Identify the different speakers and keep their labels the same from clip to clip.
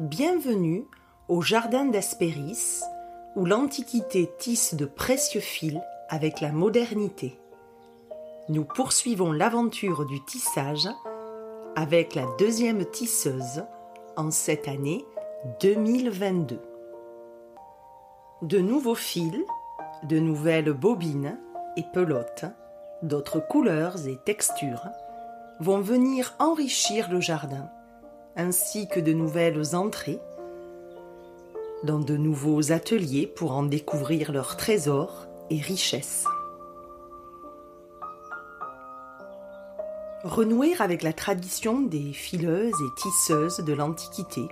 Speaker 1: Bienvenue au Jardin d'Hespéris, où l'Antiquité tisse de précieux fils avec la modernité. Nous poursuivons l'aventure du tissage avec la deuxième tisseuse en cette année 2022. De nouveaux fils, de nouvelles bobines et pelotes, d'autres couleurs et textures vont venir enrichir le jardin, ainsi que de nouvelles entrées dans de nouveaux ateliers pour en découvrir leurs trésors et richesses. Renouer avec la tradition des fileuses et tisseuses de l'Antiquité,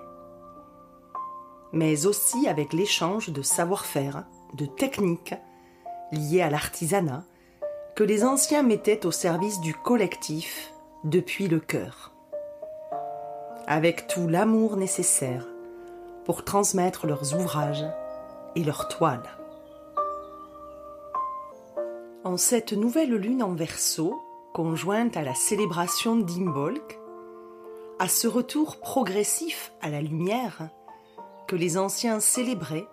Speaker 1: mais aussi avec l'échange de savoir-faire, de techniques liées à l'artisanat que les anciens mettaient au service du collectif depuis le cœur, avec tout l'amour nécessaire pour transmettre leurs ouvrages et leurs toiles. En cette nouvelle lune en verso, conjointe à la célébration d'Imbolc, à ce retour progressif à la lumière que les anciens célébraient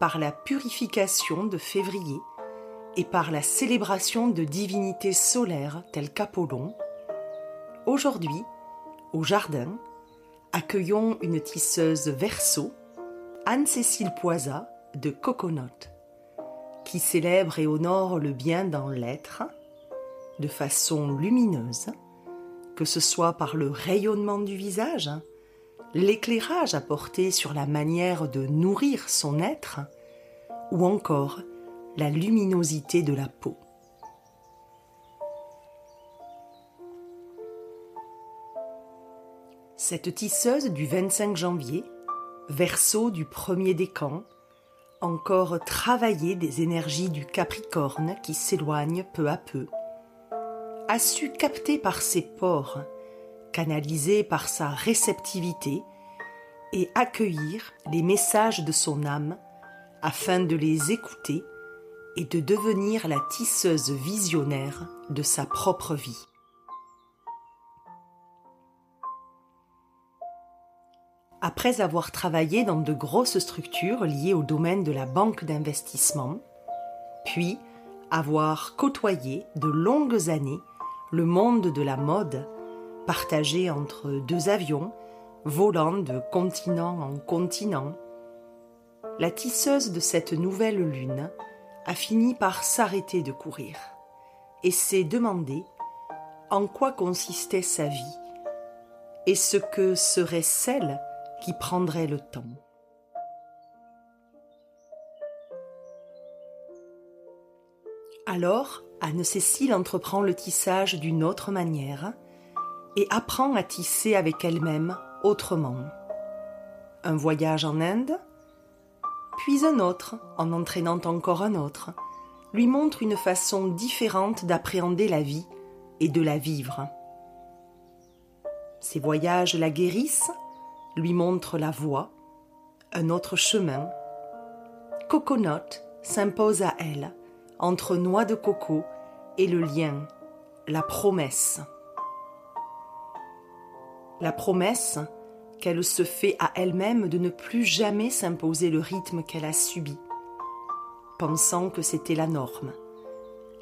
Speaker 1: par la purification de février et par la célébration de divinités solaires telles qu'Apollon, aujourd'hui, au jardin, accueillons une tisseuse verso, Anne-Cécile Poisa de Coconut, qui célèbre et honore le bien dans l'être de façon lumineuse, que ce soit par le rayonnement du visage, l'éclairage apporté sur la manière de nourrir son être, ou encore la luminosité de la peau. Cette tisseuse du 25 janvier, verso du premier décan, encore travaillée des énergies du Capricorne qui s'éloignent peu à peu, a su capter par ses pores, canaliser par sa réceptivité et accueillir les messages de son âme afin de les écouter et de devenir la tisseuse visionnaire de sa propre vie. Après avoir travaillé dans de grosses structures liées au domaine de la banque d'investissement, puis avoir côtoyé de longues années le monde de la mode, partagé entre deux avions, volant de continent en continent, la tisseuse de cette nouvelle lune a fini par s'arrêter de courir et s'est demandé en quoi consistait sa vie et ce que serait celle qui prendrait le temps. Alors, Anne-Cécile entreprend le tissage d'une autre manière et apprend à tisser avec elle-même autrement. Un voyage en Inde, puis un autre, en entraînant encore un autre, lui montre une façon différente d'appréhender la vie et de la vivre. Ces voyages la guérissent lui montre la voie, un autre chemin. Coconut s'impose à elle, entre noix de coco et le lien, la promesse. La promesse qu'elle se fait à elle-même de ne plus jamais s'imposer le rythme qu'elle a subi, pensant que c'était la norme.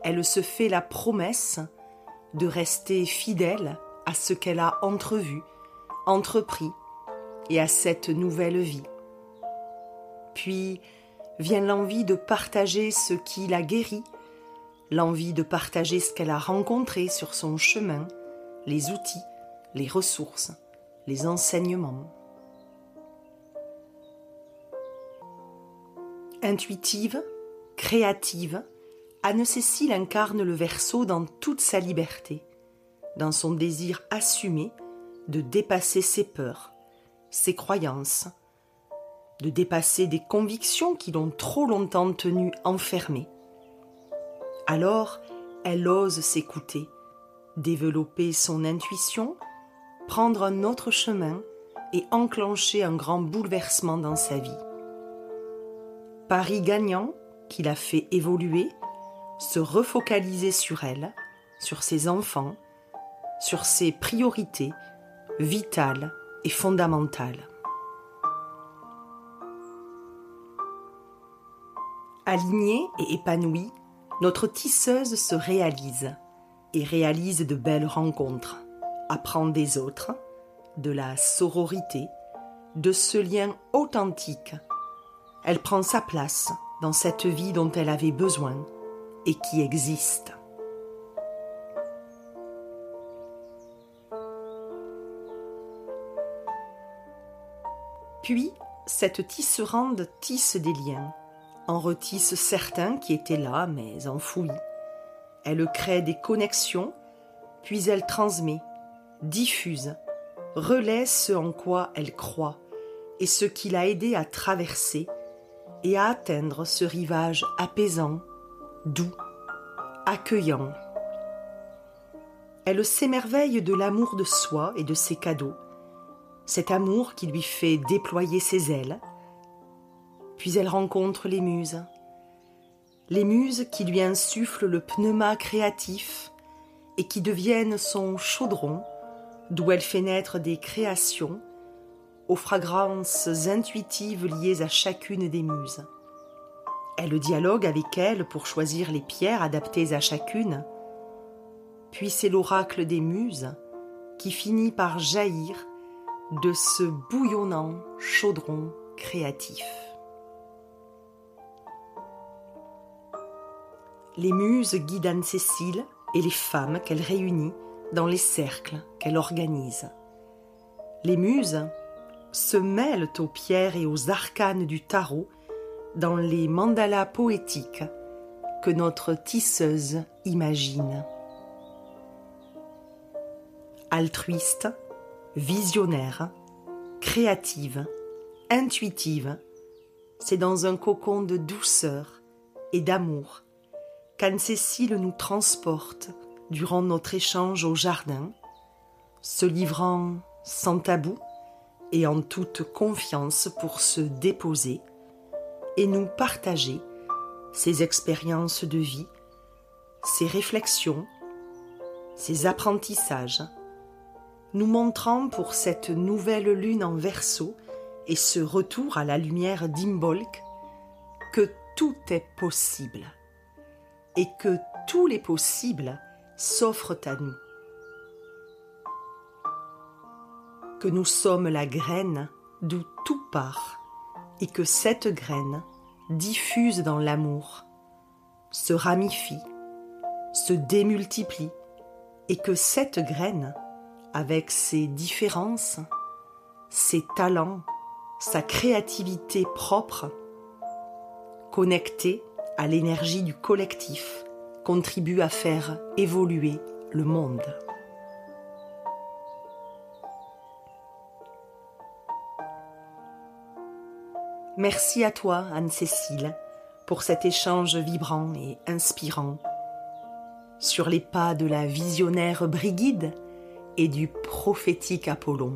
Speaker 1: Elle se fait la promesse de rester fidèle à ce qu'elle a entrevu, entrepris, et à cette nouvelle vie. Puis vient l'envie de partager ce qui l'a guérie, l'envie de partager ce qu'elle a rencontré sur son chemin, les outils, les ressources, les enseignements. Intuitive, créative, Anne-Cécile incarne le verso dans toute sa liberté, dans son désir assumé de dépasser ses peurs, ses croyances, de dépasser des convictions qui l'ont trop longtemps tenu enfermée. Alors, elle ose s'écouter, développer son intuition, prendre un autre chemin et enclencher un grand bouleversement dans sa vie. Paris gagnant, qui l'a fait évoluer, se refocaliser sur elle, sur ses enfants, sur ses priorités vitales fondamentale. Alignée et épanouie, notre tisseuse se réalise et réalise de belles rencontres, apprend des autres, de la sororité, de ce lien authentique. Elle prend sa place dans cette vie dont elle avait besoin et qui existe. Puis, cette tisserande tisse des liens, en retisse certains qui étaient là mais enfouis. Elle crée des connexions, puis elle transmet, diffuse, relaie ce en quoi elle croit et ce qui l'a aidé à traverser et à atteindre ce rivage apaisant, doux, accueillant. Elle s'émerveille de l'amour de soi et de ses cadeaux, cet amour qui lui fait déployer ses ailes. Puis elle rencontre les muses, les muses qui lui insufflent le pneuma créatif et qui deviennent son chaudron, d'où elle fait naître des créations aux fragrances intuitives liées à chacune des muses. Elle dialogue avec elles pour choisir les pierres adaptées à chacune, puis c'est l'oracle des muses qui finit par jaillir de ce bouillonnant chaudron créatif. Les muses guident Anne-Cécile et les femmes qu'elle réunit dans les cercles qu'elle organise. Les muses se mêlent aux pierres et aux arcanes du tarot dans les mandalas poétiques que notre tisseuse imagine. Altruiste, visionnaire, créative, intuitive, c'est dans un cocon de douceur et d'amour qu'Anne-Cécile nous transporte durant notre échange au jardin, se livrant sans tabou et en toute confiance pour se déposer et nous partager ses expériences de vie, ses réflexions, ses apprentissages, nous montrant pour cette nouvelle lune en verso et ce retour à la lumière d'Imbolc que tout est possible et que tous les possibles s'offrent à nous. que nous sommes la graine d'où tout part, et que cette graine diffuse dans l'amour, se ramifie, se démultiplie, et que cette graine, avec ses différences, ses talents, sa créativité propre, connectée à l'énergie du collectif, contribue à faire évoluer le monde. Merci à toi, Anne-Cécile, pour cet échange vibrant et inspirant sur les pas de la visionnaire Brigide et du prophétique Apollon.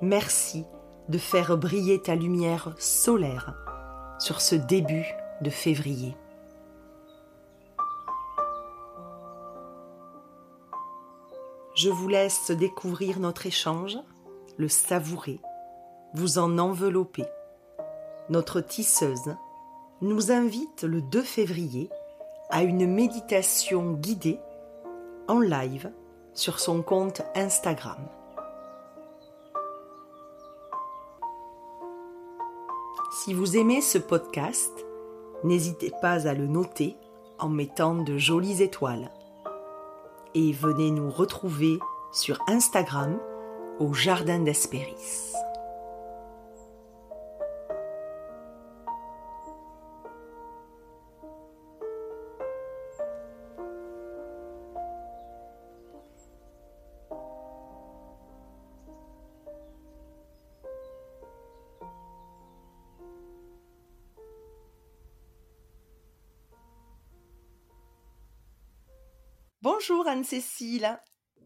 Speaker 1: Merci de faire briller ta lumière solaire sur ce début de février. Je vous laisse découvrir notre échange, le savourer vous en enveloppez. Notre tisseuse nous invite le 2 février à une méditation guidée en live sur son compte Instagram. Si vous aimez ce podcast, n'hésitez pas à le noter en mettant de jolies étoiles. Et venez nous retrouver sur Instagram au Jardin d'Espéris. Bonjour Anne-Cécile.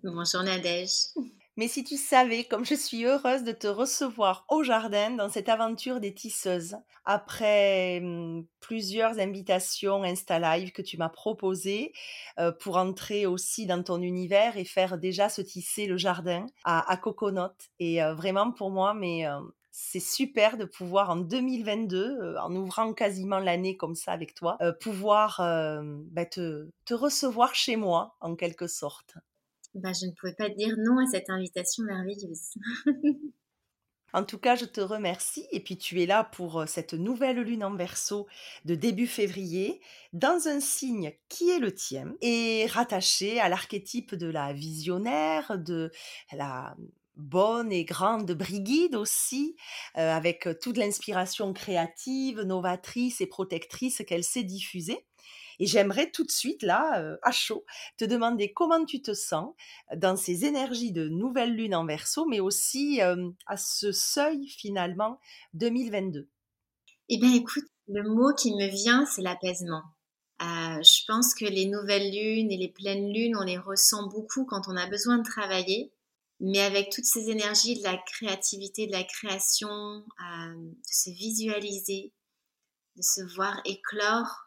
Speaker 2: Bonjour Nadège.
Speaker 1: Mais si tu savais comme je suis heureuse de te recevoir au jardin dans cette aventure des tisseuses, après mmh, plusieurs invitations Insta Live que tu m'as proposées euh, pour entrer aussi dans ton univers et faire déjà se tisser le jardin à, à Coconut. Et euh, vraiment pour moi, mais euh, c'est super de pouvoir en 2022, euh, en ouvrant quasiment l'année comme ça avec toi, euh, pouvoir bah, te, recevoir chez moi en quelque sorte.
Speaker 2: Bah, je ne pouvais pas dire non à cette invitation merveilleuse.
Speaker 1: En tout cas, je te remercie. Et puis, tu es là pour cette nouvelle lune en verso de début février, dans un signe qui est le tien, et rattaché à l'archétype de la visionnaire, de la bonne et grande Brigide aussi, avec toute l'inspiration créative, novatrice et protectrice qu'elle sait diffuser. Et j'aimerais tout de suite, là, à chaud, te demander comment tu te sens dans ces énergies de nouvelle lune en verso, mais aussi à ce seuil finalement 2022.
Speaker 2: Eh bien, écoute, le mot qui me vient, c'est l'apaisement. je pense que les nouvelles lunes et les pleines lunes, on les ressent beaucoup quand on a besoin de travailler, mais avec toutes ces énergies de la créativité, de la création, de se visualiser, de se voir éclore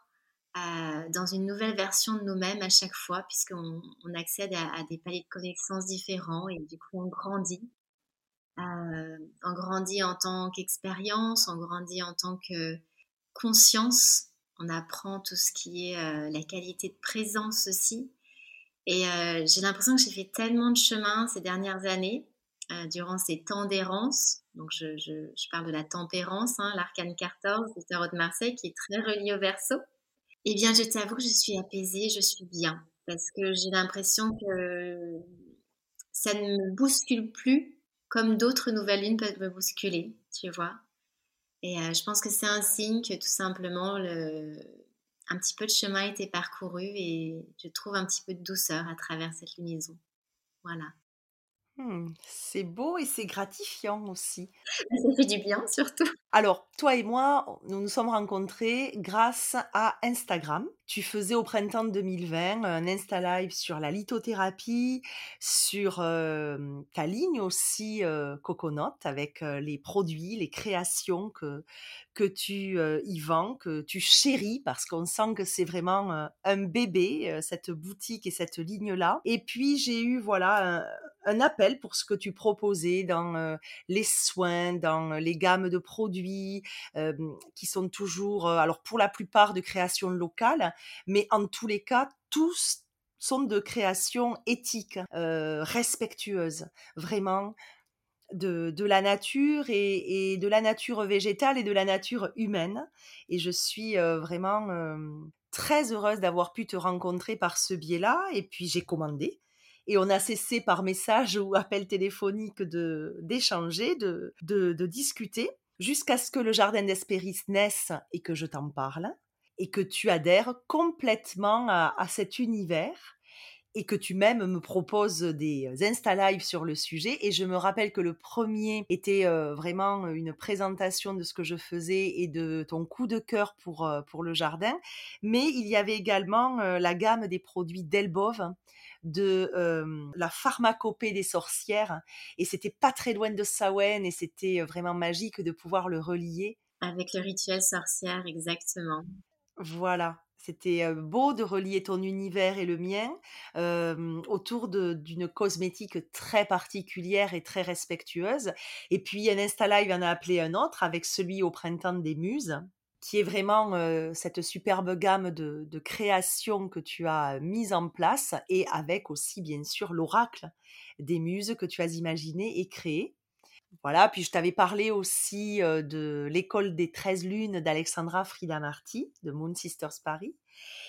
Speaker 2: dans une nouvelle version de nous-mêmes à chaque fois, puisqu'on on accède à, des paliers de connaissances différents et du coup on grandit. Euh, on grandit en tant qu'expérience, on grandit en tant que conscience, on apprend tout ce qui est euh, la qualité de présence aussi. Et euh, j'ai l'impression que j'ai fait tellement de chemin ces dernières années, durant ces temps d'errance. Donc je, parle de la tempérance, hein, l'arcane 14 du tarot de Marseille, qui est très relié au verso. Eh bien, je t'avoue que je suis apaisée, je suis bien, parce que j'ai l'impression que ça ne me bouscule plus comme d'autres nouvelles lunes peuvent me bousculer, tu vois. Et euh, je pense que c'est un signe que tout simplement le... un petit peu de chemin a été parcouru et je trouve un petit peu de douceur à travers cette lunaison. Voilà.
Speaker 1: Mmh, c'est beau et c'est gratifiant aussi.
Speaker 2: Ça fait du bien surtout.
Speaker 1: Alors, toi et moi, nous nous sommes rencontrés grâce à Instagram. Tu faisais au printemps 2020 un Insta Live sur la lithothérapie, sur ta ligne aussi Coconut avec les produits, les créations que, que tu y vends, que tu chéris parce qu'on sent que c'est vraiment un bébé, cette boutique et cette ligne-là. Et puis, j'ai eu voilà un appel pour ce que tu proposais dans les soins, dans les gammes de produits qui sont toujours, alors pour la plupart de création locale, mais en tous les cas, tous sont de création éthique, respectueuse, vraiment. De, de, la nature et, de la nature végétale et de la nature humaine. Et je suis vraiment très heureuse d'avoir pu te rencontrer par ce biais-là. Et puis j'ai commandé et on a cessé par message ou appel téléphonique de d'échanger, de, de, discuter, jusqu'à ce que le jardin d'Espéris naisse et que je t'en parle, et que tu adhères complètement à, cet univers et que tu même me proposes des Insta Live sur le sujet. Et je me rappelle que le premier était euh, vraiment une présentation de ce que je faisais et de ton coup de cœur pour, euh, pour le jardin. Mais il y avait également euh, la gamme des produits Delbov de la pharmacopée des sorcières. Et c'était pas très loin de Sawen et c'était vraiment magique de pouvoir le relier.
Speaker 2: Avec le rituel sorcière, exactement.
Speaker 1: Voilà. C'était beau de relier ton univers et le mien autour d'une cosmétique très particulière et très respectueuse. Et puis un Insta Live en a appelé un autre avec celui au printemps des muses qui est vraiment cette superbe gamme de, de créations que tu as mise en place et avec aussi bien sûr l'oracle des muses que tu as imaginé et créé. Voilà, puis je t'avais parlé aussi de l'école des 13 lunes d'Alexandra Frida Marty de Moon Sisters Paris.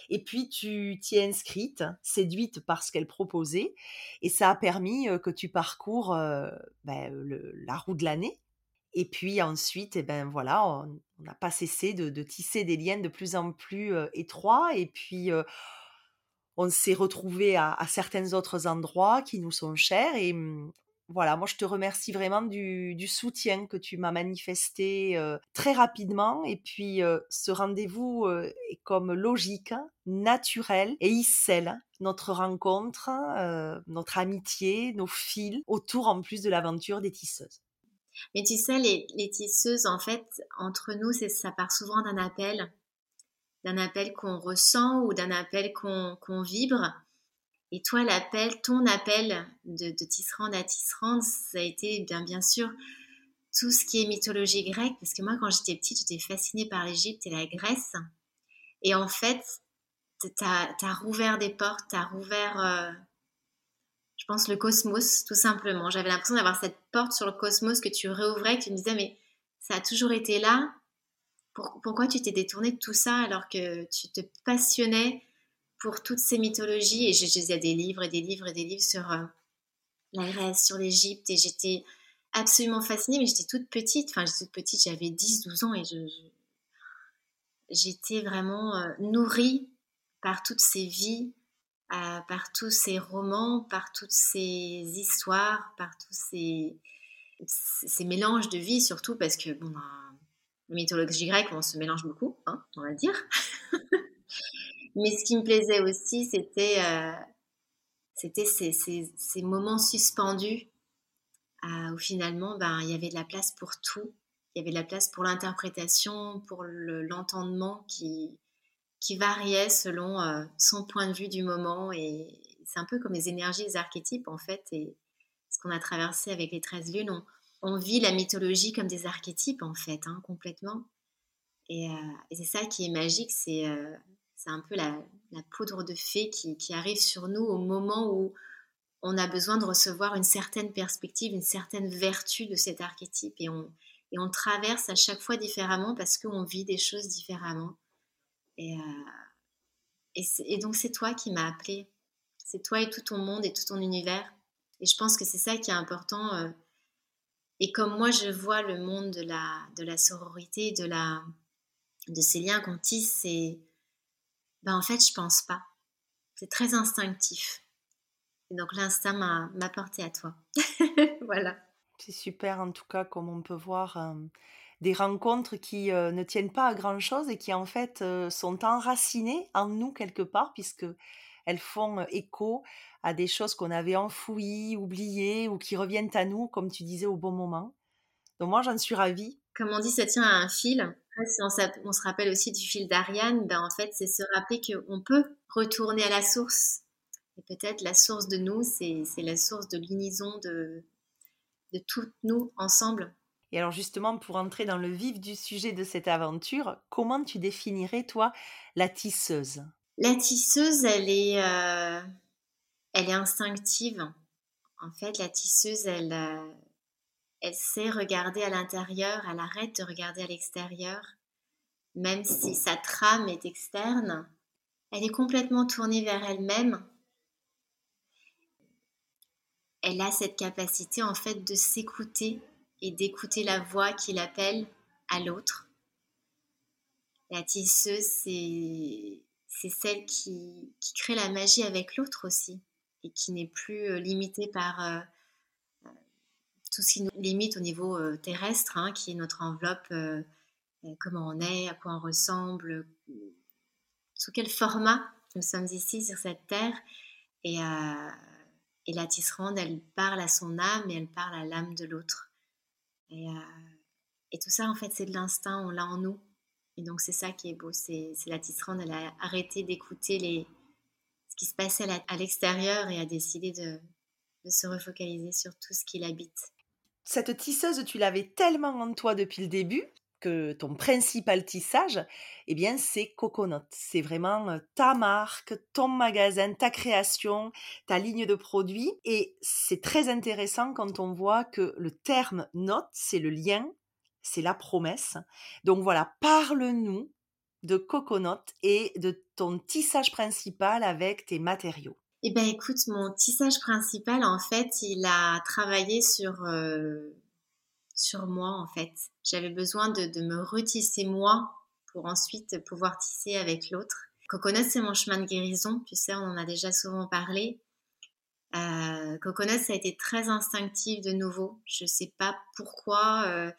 Speaker 1: Et puis tu t'y es inscrite, séduite par ce qu'elle proposait, et ça a permis que tu parcours ben, la roue de l'année, et puis ensuite, eh ben voilà, on n'a pas cessé de, tisser des liens de plus en plus étroits. Et puis, on s'est retrouvés à, certains autres endroits qui nous sont chers. Et mmh, voilà, moi, je te remercie vraiment du, soutien que tu m'as manifesté très rapidement. Et puis, ce rendez-vous est comme logique, naturel, et il scelle notre rencontre, notre amitié, nos fils, autour en plus de l'aventure des tisseuses.
Speaker 2: Mais tu sais, les, tisseuses, en fait, entre nous, ça part souvent d'un appel, d'un appel qu'on ressent ou d'un appel qu'on vibre. Et toi, l'appel, ton appel de, de tisserande à tisserande, ça a été bien, bien sûr tout ce qui est mythologie grecque, parce que moi, quand j'étais petite, j'étais fascinée par l'Égypte et la Grèce. Et en fait, tu as, rouvert des portes, tu as rouvert, euh, je pense, le cosmos, tout simplement. J'avais l'impression d'avoir cette porte sur le cosmos que tu réouvrais, que tu me disais, mais ça a toujours été là. pourquoi tu t'es détourné de tout ça alors que tu te passionnais pour toutes ces mythologies Et je lisais des livres et des livres et des livres sur euh, la Grèce, sur l'Égypte, et j'étais absolument fascinée, mais j'étais toute petite. Enfin, j'étais toute petite, j'avais 10-12 ans et j'étais vraiment euh, nourrie par toutes ces vies, euh, par tous ces romans, par toutes ces histoires, par tous ces, mélanges de vie, surtout parce que, bon, mythologie grecque, on se mélange beaucoup, hein, on va dire. mais ce qui me plaisait aussi, c'était euh, ces, moments suspendus où finalement, ben, il y avait de la place pour tout. Il y avait de la place pour l'interprétation, pour l'entendement qui, variait selon euh, son point de vue du moment. Et c'est un peu comme les énergies, les archétypes, en fait. Et ce qu'on a traversé avec les 13 lunes, on, vit la mythologie comme des archétypes, en fait, hein, complètement. Et, euh, et c'est ça qui est magique, c'est euh, c'est un peu la, poudre de fée qui, arrive sur nous au moment où on a besoin de recevoir une certaine perspective, une certaine vertu de cet archétype. Et on, traverse à chaque fois différemment parce qu'on vit des choses différemment. Et, euh, donc c'est toi qui m'as appelé. C'est toi et tout ton monde et tout ton univers. Et je pense que c'est ça qui est important. Euh, et comme moi je vois le monde de la, sororité, de, de ces liens qu'on tisse, c'est... Ben en fait, je pense pas. C'est très instinctif. Et donc l'instinct m'a porté à toi. voilà.
Speaker 1: C'est super en tout cas, comme on peut voir, des rencontres qui ne tiennent pas à grand-chose et qui en fait sont enracinées en nous quelque part, puisque elles font écho à des choses qu'on avait enfouies, oubliées ou qui reviennent à nous, comme tu disais, au bon moment. Donc moi, j'en suis ravie.
Speaker 2: Comme on dit, ça tient à un fil. Si on, se rappelle aussi du fil d'Ariane, ben en fait, c'est se rappeler qu'on peut retourner à la source. Et peut-être la source de nous, c'est la source de l'unison de, de toutes nous ensemble.
Speaker 1: Et alors justement, pour entrer dans le vif du sujet de cette aventure, comment tu définirais, toi, la tisseuse?
Speaker 2: La tisseuse, elle est, euh, elle est instinctive. En fait, la tisseuse, elle, euh, elle sait regarder à l'intérieur, elle arrête de regarder à l'extérieur. Même si sa trame est externe, elle est complètement tournée vers elle-même elle a cette capacité en fait de s'écouter et d'écouter la voix qui l'appelle à l'autre. La tisseuse, c'est, celle qui, crée la magie avec l'autre aussi et qui n'est plus euh, limitée par euh, tout ce qui nous limite au niveau terrestre, hein, qui est notre enveloppe, comment on est, à quoi on ressemble, sous quel format nous sommes ici sur cette terre. Et et la tisserande, elle parle à son âme et elle parle à l'âme de l'autre. Et, euh, tout ça, en fait, c'est de l'instinct, on l'a en nous. Et donc, c'est ça qui est beau. C'est la tisserande, elle a arrêté d'écouter ce qui se passait à l'extérieur et a décidé de se refocaliser sur tout ce qui l'habite.
Speaker 1: Cette tisseuse, tu l'avais tellement en toi depuis le début que ton principal tissage, eh bien, c'est Coconut. C'est vraiment ta marque, ton magasin, ta création, ta ligne de produits. Et c'est très intéressant quand on voit que le terme note, c'est le lien, c'est la promesse. Donc voilà, parle-nous de Coconut et de ton tissage principal avec tes matériaux.
Speaker 2: Eh bien, écoute, mon tissage principal, en fait, il a travaillé sur sur moi en fait. J'avais besoin de, me retisser moi pour ensuite pouvoir tisser avec l'autre. Coconut, c'est mon chemin de guérison, tu sais, on en a déjà souvent parlé. Euh, Coconut, ça a été très instinctif de nouveau. Je ne sais pas pourquoi. Euh,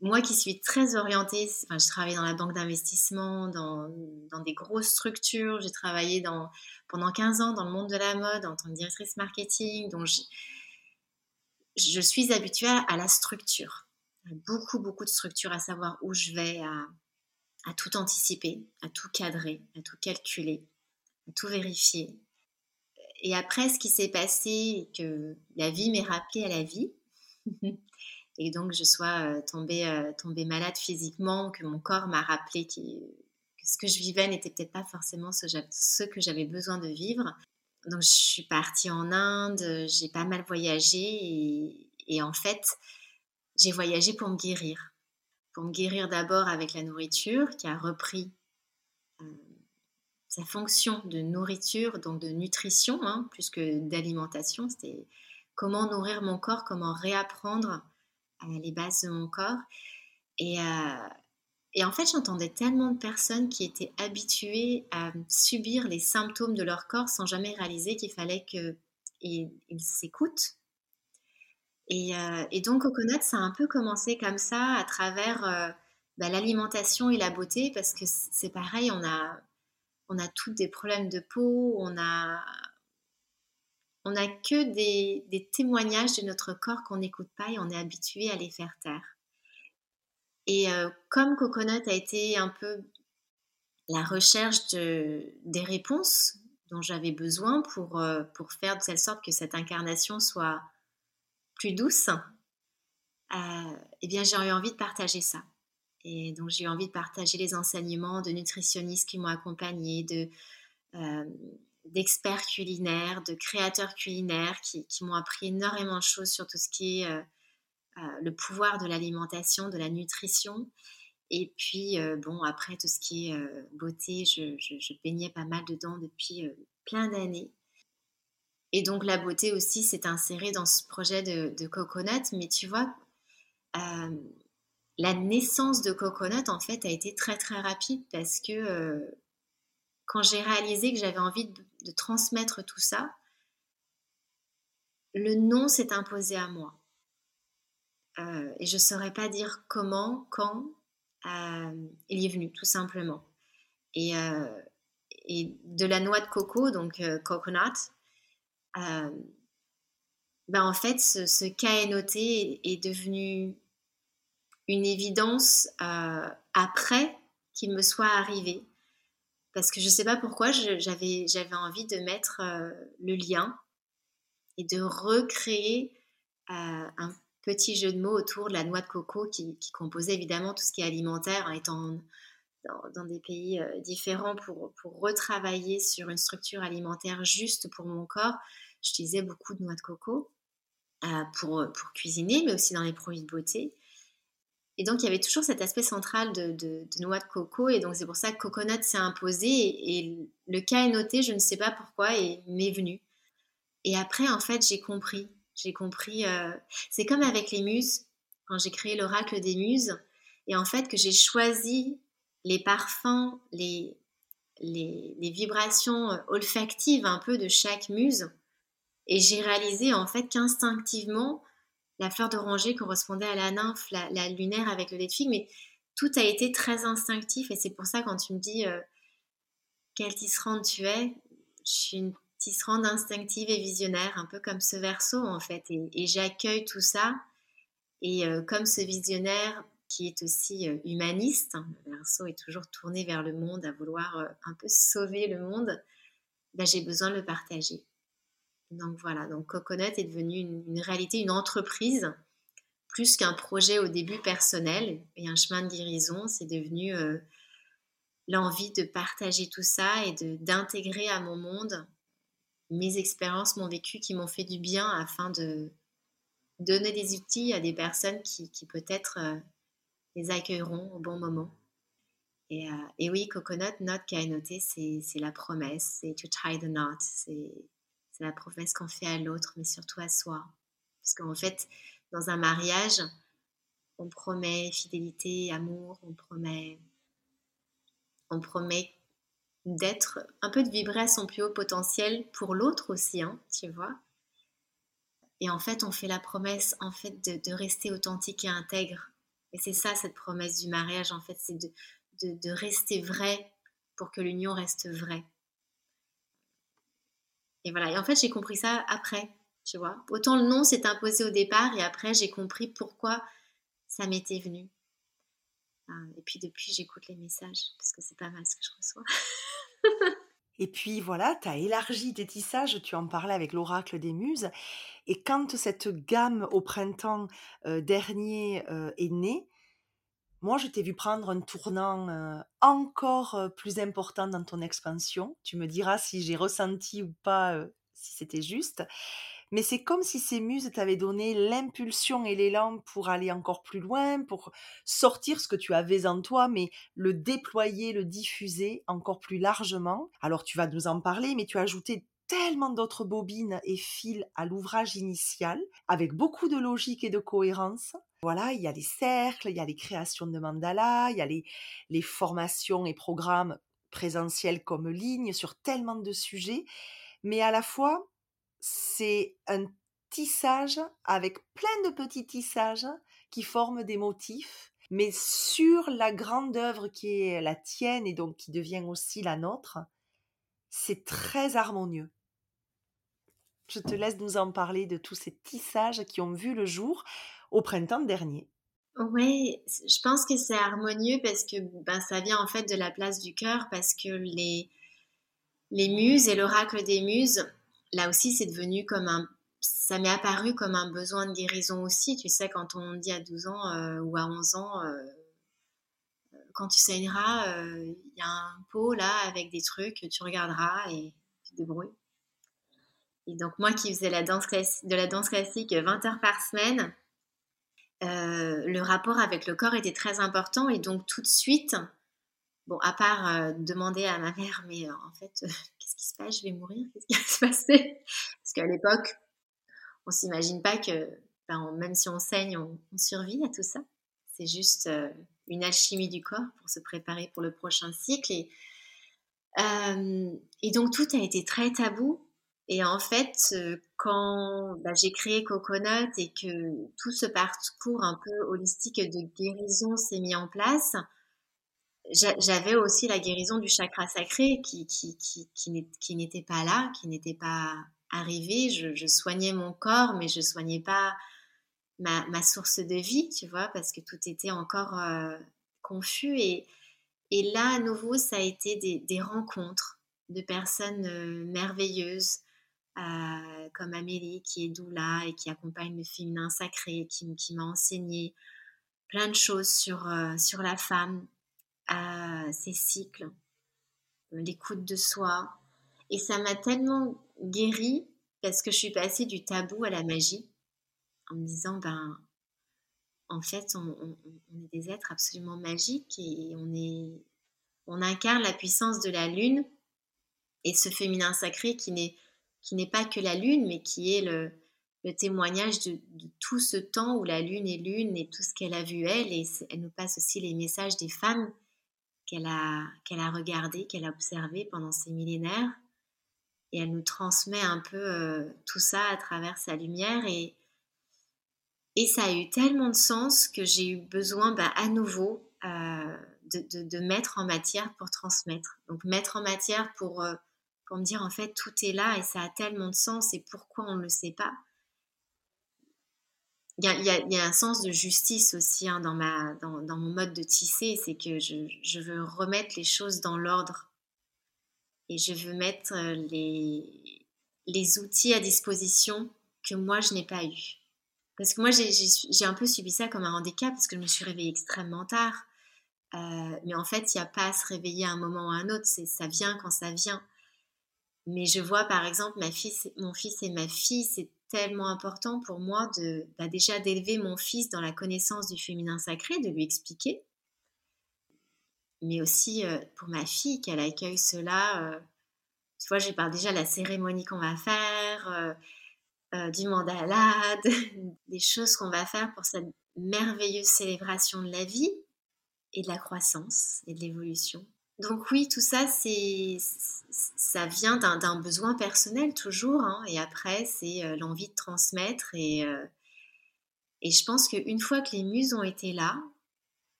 Speaker 2: moi qui suis très orientée, enfin, je travaillais dans la banque d'investissement, dans, dans, des grosses structures, j'ai travaillé pendant 15 ans dans le monde de la mode en tant que directrice marketing, donc je suis habituée à la structure. Beaucoup, beaucoup de structure, à savoir où je vais, à, tout anticiper, à tout cadrer, à tout calculer, à tout vérifier. Et après, ce qui s'est passé, que la vie m'est rappelée à la vie, et donc je sois tombée, tombée malade physiquement, que mon corps m'a rappelé que ce que je vivais n'était peut-être pas forcément ce, que j'avais besoin de vivre. Donc je suis partie en Inde, j'ai pas mal voyagé et, en fait j'ai voyagé pour me guérir. Pour me guérir d'abord avec la nourriture qui a repris sa fonction de nourriture, donc de nutrition, hein, plus que d'alimentation. C'était comment nourrir mon corps, comment réapprendre les bases de mon corps. Et, euh, et en fait, j'entendais tellement de personnes qui étaient habituées à subir les symptômes de leur corps sans jamais réaliser qu'il fallait qu'ils s'écoutent. Et, euh, et, donc, Coconut, ça a un peu commencé comme ça, à travers euh, bah, l'alimentation et la beauté, parce que c'est pareil, on a, on a tous des problèmes de peau, on a, on a que des, témoignages de notre corps qu'on n'écoute pas et on est habitué à les faire taire. Et euh, comme Coconut a été un peu la recherche de, des réponses dont j'avais besoin pour, euh, pour faire de telle sorte que cette incarnation soit plus douce, euh, eh bien j'ai eu envie de partager ça. Et donc, j'ai eu envie de partager les enseignements de nutritionnistes qui m'ont accompagnée, de, euh, d'experts culinaires, de créateurs culinaires qui, m'ont appris énormément de choses sur tout ce qui est euh, euh, le pouvoir de l'alimentation, de la nutrition. Et puis, bon, après, tout ce qui est beauté, je, baignais pas mal dedans depuis plein d'années. Et donc, la beauté aussi s'est insérée dans ce projet de, de Coconut. Mais tu vois, la naissance de Coconut, en fait, a été très très rapide parce que euh, quand j'ai réalisé que j'avais envie de, transmettre tout ça, le nom s'est imposé à moi. Euh, et je ne saurais pas dire comment, quand, euh, il est venu, tout simplement. Et, de la noix de coco, donc coconut, ben en fait, ce, ce KNOT est, est devenu une évidence euh, après qu'il me soit arrivé. Parce que je ne sais pas pourquoi, j'avais envie de mettre euh, le lien et de recréer euh, un petit jeu de mots autour de la noix de coco qui, composait évidemment tout ce qui est alimentaire, en étant dans, des pays différents pour, retravailler sur une structure alimentaire juste pour mon corps. J'utilisais beaucoup de noix de coco pour cuisiner, mais aussi dans les produits de beauté. Et donc, il y avait toujours cet aspect central de, noix de coco. Et donc, c'est pour ça que Coconut s'est imposé. Et, le cas est noté, je ne sais pas pourquoi, et m'est venu. Et après, en fait, j'ai compris. J'ai compris. Euh, c'est comme avec les muses, quand j'ai créé l'oracle des muses. Et en fait, que j'ai choisi les parfums, les, les, les, vibrations olfactives un peu de chaque muse. Et j'ai réalisé en fait qu'instinctivement, la fleur d'oranger correspondait à la nymphe, la, lunaire avec le lait de figue, mais tout a été très instinctif et c'est pour ça quand tu me dis euh, quelle tisserande tu es, je suis une tisserande instinctive et visionnaire, un peu comme ce verso en fait, et, j'accueille tout ça. Et euh, comme ce visionnaire qui est aussi euh, humaniste, hein, le verso est toujours tourné vers le monde, à vouloir un peu sauver le monde, ben, j'ai besoin de le partager. Donc voilà, donc Coconut est devenu une, réalité, une entreprise, plus qu'un projet au début personnel et un chemin de guérison. C'est devenu euh, l'envie de partager tout ça et d'intégrer à mon monde mes expériences, mon vécu qui m'ont fait du bien afin de donner des outils à des personnes qui, peut-être euh, les accueilleront au bon moment. Et, euh, et oui, Coconut, note qu'a noté, c'est la promesse, c'est to tie the knot, c'est c'est la promesse qu'on fait à l'autre, mais surtout à soi. Parce qu'en fait, dans un mariage, on promet fidélité, amour, on promet, on promet d'être un peu de vibrer à son plus haut potentiel pour l'autre aussi, hein, tu vois. Et en fait, on fait la promesse en fait de, rester authentique et intègre. Et c'est ça cette promesse du mariage en fait, c'est de, de rester vrai pour que l'union reste vraie. Et voilà. Et en fait, j'ai compris ça après, tu vois. Autant le nom s'est imposé au départ et après, j'ai compris pourquoi ça m'était venu. Ah, et puis depuis, j'écoute les messages parce que c'est pas mal ce que je reçois.
Speaker 1: Et puis voilà, tu as élargi tes tissages, tu en parlais avec l'oracle des muses. Et quand cette gamme au printemps dernier est née, moi, je t'ai vu prendre un tournant encore plus important dans ton expansion. Tu me diras si j'ai ressenti ou pas, si c'était juste. Mais c'est comme si ces muses t'avaient donné l'impulsion et l'élan pour aller encore plus loin, pour sortir ce que tu avais en toi, mais le déployer, le diffuser encore plus largement. Alors tu vas nous en parler, mais tu as ajouté tellement d'autres bobines et fils à l'ouvrage initial, avec beaucoup de logique et de cohérence. Voilà, il y a les cercles, il y a les créations de mandalas, il y a les, les formations et programmes présentiels comme ligne sur tellement de sujets, mais à la fois, c'est un tissage avec plein de petits tissages qui forment des motifs, mais sur la grande œuvre qui est la tienne et donc qui devient aussi la nôtre, c'est très harmonieux. Je te laisse nous en parler de tous ces tissages qui ont vu le jour au printemps dernier.
Speaker 2: Oui, je pense que c'est harmonieux parce que ben, ça vient en fait de la place du cœur parce que les, les muses et l'oracle des muses là aussi, c'est devenu comme un. Ça m'est apparu comme un besoin de guérison aussi. Tu sais, quand on dit à 12 ans euh, ou à 11 ans, euh, quand tu saigneras, euh, il y a un pot là avec des trucs, tu regarderas et tu te débrouilles. Et donc, moi qui faisais la danse de la danse classique 20 heures par semaine, le rapport avec le corps était très important. Et donc, tout de suite, bon, à part demander à ma mère, mais en fait, qui se passe? Je vais mourir? Qu'est-ce qui va se passer? Parce qu'à l'époque, on s'imagine pas que, ben, même si on saigne, on, survit à tout ça. C'est juste euh, une alchimie du corps pour se préparer pour le prochain cycle. Euh, et donc tout a été très tabou. Et en fait, euh, quand ben, j'ai créé Coconut et que tout ce parcours un peu holistique de guérison s'est mis en place, j'avais aussi la guérison du chakra sacré qui, n'était pas là, qui n'était pas arrivé. Je, soignais mon corps, mais je soignais pas ma, source de vie, tu vois, parce que tout était encore euh, confus. Et, là, à nouveau, ça a été des, des rencontres de personnes euh, merveilleuses, euh, comme Amélie, qui est doula et qui accompagne le féminin sacré, qui, m'a enseigné plein de choses sur, sur la femme, à ces cycles, euh, l'écoute de soi. Et ça m'a tellement guérie parce que je suis passée du tabou à la magie en me disant, ben, en fait, on, est des êtres absolument magiques et on, est, on incarne la puissance de la lune et ce féminin sacré qui n'est, qui n'est pas que la lune, mais qui est le, témoignage de, tout ce temps où la lune est lune et tout ce qu'elle a vu elle. Et elle nous passe aussi les messages des femmes qu'elle a, qu'elle a regardé, qu'elle a observé pendant ces millénaires. Et elle nous transmet un peu euh, tout ça à travers sa lumière. Et, et ça a eu tellement de sens que j'ai eu besoin bah, à nouveau euh, de, de, mettre en matière pour transmettre. Donc mettre en matière pour, euh, pour me dire en fait tout est là et ça a tellement de sens et pourquoi on ne le sait pas il y, a, un sens de justice aussi hein, dans, ma, dans, mon mode de tisser, c'est que je, je, veux remettre les choses dans l'ordre et je veux mettre euh, les, les outils à disposition que moi je n'ai pas eu. Parce que moi j'ai un peu subi ça comme un handicap parce que je me suis réveillée extrêmement tard. Euh, mais en fait, il n'y a pas à se réveiller à un moment ou à un autre, ça vient quand ça vient. Mais je vois par exemple mon fils et ma fille, c'est tellement important pour moi de bah, déjà d'élever mon fils dans la connaissance du féminin sacré, de lui expliquer, mais aussi euh, pour ma fille qu'elle accueille cela. Euh, tu vois, je parle déjà de la cérémonie qu'on va faire, euh, du mandala, des choses qu'on va faire pour cette merveilleuse célébration de la vie et de la croissance et de l'évolution. Donc oui, tout ça, c'est, ça vient d'un, besoin personnel toujours, hein, et après, c'est euh, l'envie de transmettre. Et, euh, et je pense qu'une fois que les muses ont été là,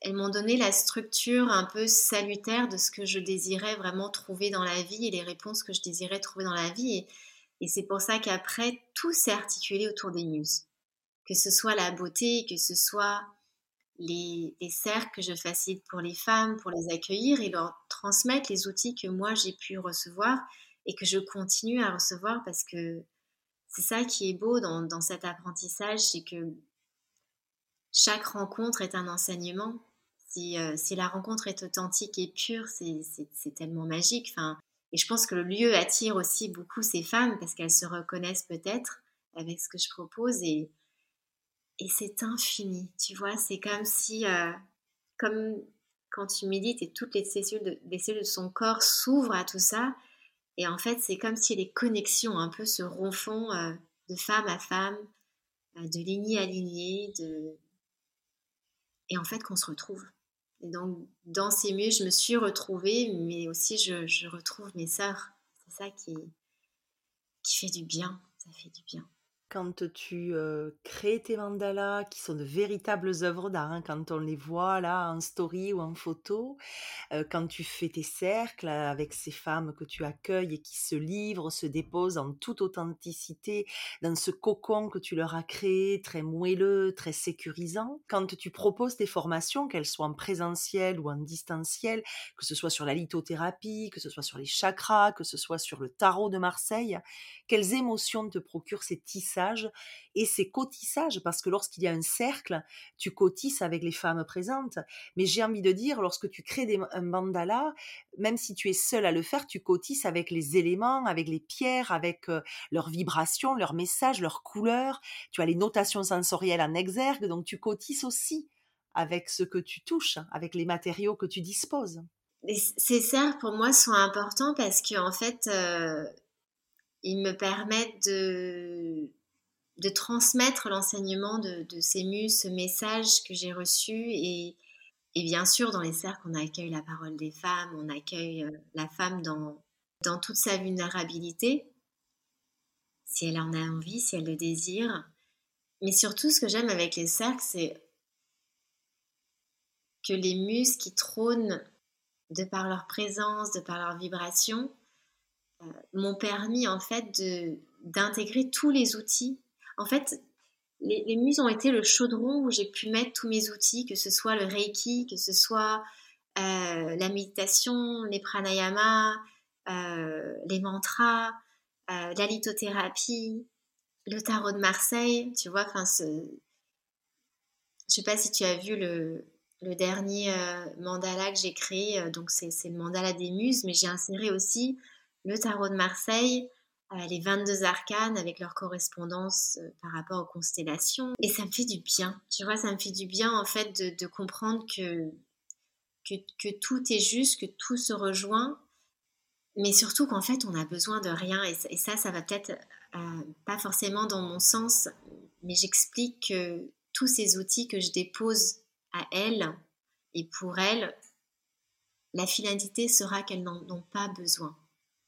Speaker 2: elles m'ont donné la structure un peu salutaire de ce que je désirais vraiment trouver dans la vie et les réponses que je désirais trouver dans la vie. Et, et c'est pour ça qu'après, tout s'est articulé autour des muses. Que ce soit la beauté, que ce soit les, cercles que je facilite pour les femmes, pour les accueillir et leur transmettre les outils que moi j'ai pu recevoir et que je continue à recevoir parce que c'est ça qui est beau dans, dans cet apprentissage, c'est que chaque rencontre est un enseignement. Si, euh, si, la rencontre est authentique et pure, c'est tellement magique. Enfin, et je pense que le lieu attire aussi beaucoup ces femmes parce qu'elles se reconnaissent peut-être avec ce que je propose et, et c'est infini. Tu vois, c'est comme si, euh, comme quand tu médites et toutes les cellules de, son corps s'ouvrent à tout ça. Et en fait, c'est comme si les connexions un peu se refont euh, de femme à femme, de lignée à lignée, et en fait qu'on se retrouve. Et donc, dans ces murs, je me suis retrouvée, mais aussi je, retrouve mes sœurs. C'est ça qui fait du bien. Ça fait du bien
Speaker 1: quand tu crées tes mandalas, qui sont de véritables œuvres d'art, hein, quand on les voit là en story ou en photo, quand tu fais tes cercles avec ces femmes que tu accueilles et qui se livrent, se déposent en toute authenticité dans ce cocon que tu leur as créé, très moelleux, très sécurisant, quand tu proposes tes formations, qu'elles soient en présentiel ou en distanciel, que ce soit sur la lithothérapie, que ce soit sur les chakras, que ce soit sur le tarot de Marseille, quelles émotions te procurent ces tissages et ces cotissages Parce que lorsqu'il y a un cercle, tu cotisses avec les femmes présentes. Mais j'ai envie de dire, lorsque tu crées un mandala, même si tu es seul à le faire, tu cotisses avec les éléments, avec les pierres, avec euh, leurs vibrations, leurs messages, leurs couleurs. Tu as les notations sensorielles en exergue, donc tu cotisses aussi avec ce que tu touches, avec les matériaux que tu disposes.
Speaker 2: ces cercles, pour moi, sont importants parce que, en fait, euh, ils me permettent de, de transmettre l'enseignement de, ces muses, ce message que j'ai reçu. Et, et, bien sûr, dans les cercles, on accueille la parole des femmes, on accueille euh, la femme dans, dans toute sa vulnérabilité, si elle en a envie, si elle le désire. Mais surtout, ce que j'aime avec les cercles, c'est que les muses qui trônent de par leur présence, de par leur vibration, euh, m'ont permis en fait d'intégrer tous les outils. En fait, les, muses ont été le chaudron où j'ai pu mettre tous mes outils, que ce soit le reiki, que ce soit euh, la méditation, les pranayamas, euh, les mantras, la lithothérapie, le tarot de Marseille. Tu vois, enfin, je sais pas si tu as vu le, le dernier mandala que j'ai créé. donc c'est le mandala des muses, mais j'ai inséré aussi le tarot de Marseille, euh, les 22 arcanes avec leur correspondance euh, par rapport aux constellations. Et ça me fait du bien, tu vois, ça me fait du bien en fait de, comprendre que, que, tout est juste, que tout se rejoint, mais surtout qu'en fait on a besoin de rien. Et, ça, ça va peut-être euh, pas forcément dans mon sens, mais j'explique que tous ces outils que je dépose à elles et pour elles, la finalité sera qu'elles n'en ont pas besoin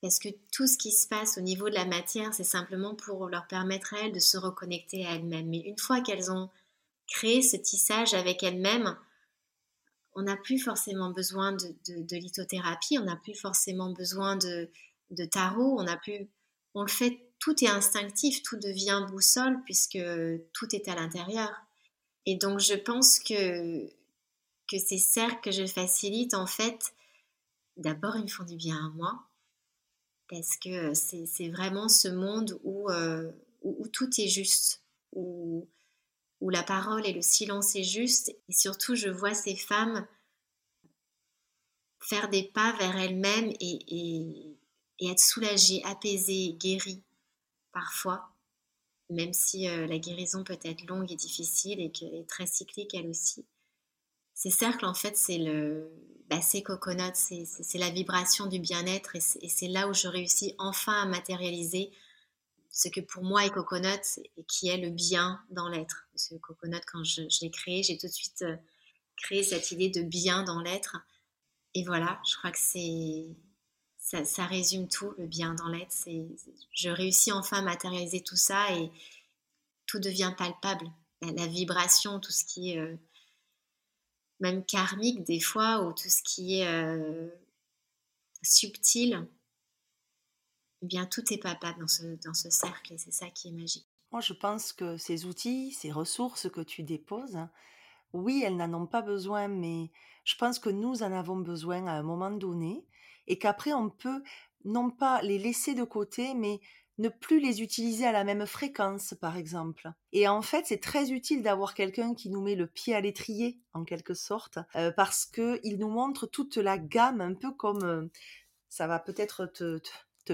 Speaker 2: parce que tout ce qui se passe au niveau de la matière, c'est simplement pour leur permettre à elles de se reconnecter à elles-mêmes. Mais une fois qu'elles ont créé ce tissage avec elles-mêmes, on n'a plus forcément besoin de, lithothérapie, on n'a plus forcément besoin de, tarot, on a plus, on le fait, tout est instinctif, tout devient boussole puisque tout est à l'intérieur. Et donc je pense que que ces cercles que je facilite, en fait, d'abord ils me font du bien à moi, parce que c'est vraiment ce monde euh, où, où, tout est juste, où, où la parole et le silence est juste, et surtout je vois ces femmes faire des pas vers elles-mêmes et, être soulagées, apaisées, guéries parfois, même si euh, la guérison peut être longue et difficile et est très cyclique elle aussi. Ces cercles, en fait, c'est le, bah, c'est Coconut, c'est la vibration du bien-être et c'est là où je réussis enfin à matérialiser ce que pour moi est Coconut et qui est le bien dans l'être. Parce que Coconut, quand je, l'ai créé, j'ai tout de suite euh, créé cette idée de bien dans l'être. Et voilà, je crois que c'est ça, ça, résume tout, le bien dans l'être. Je réussis enfin à matérialiser tout ça et tout devient palpable. La, vibration, tout ce qui est euh, même karmique des fois, ou tout ce qui est euh, subtil, eh bien tout est papa dans ce, dans ce cercle et c'est ça qui est magique.
Speaker 1: Moi, je pense que ces outils, ces ressources que tu déposes oui, elles n'en ont pas besoin, mais je pense que nous en avons besoin à un moment donné et qu'après on peut non pas les laisser de côté, mais ne plus les utiliser à la même fréquence, par exemple. Et en fait, c'est très utile d'avoir quelqu'un qui nous met le pied à l'étrier, en quelque sorte, euh, parce qu'il nous montre toute la gamme, un peu comme, euh, ça va peut-être te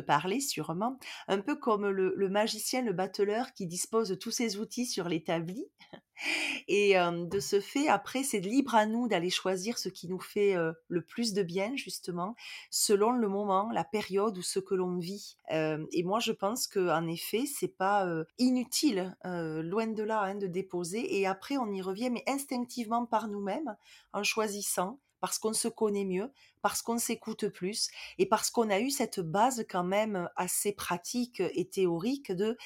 Speaker 1: parler sûrement, un peu comme le, magicien, le battleur qui dispose tous ses outils sur l'établi. Et de ce fait, après, c'est libre à nous d'aller choisir ce qui nous fait le plus de bien, justement, selon le moment, la période ou ce que l'on vit. et moi, je pense que en effet, c'est pas inutile, loin de là, hein, de déposer. Et après, on y revient, mais instinctivement par nous-mêmes, en choisissant parce qu'on se connaît mieux, parce qu'on s'écoute plus et parce qu'on a eu cette base quand même assez pratique et théorique de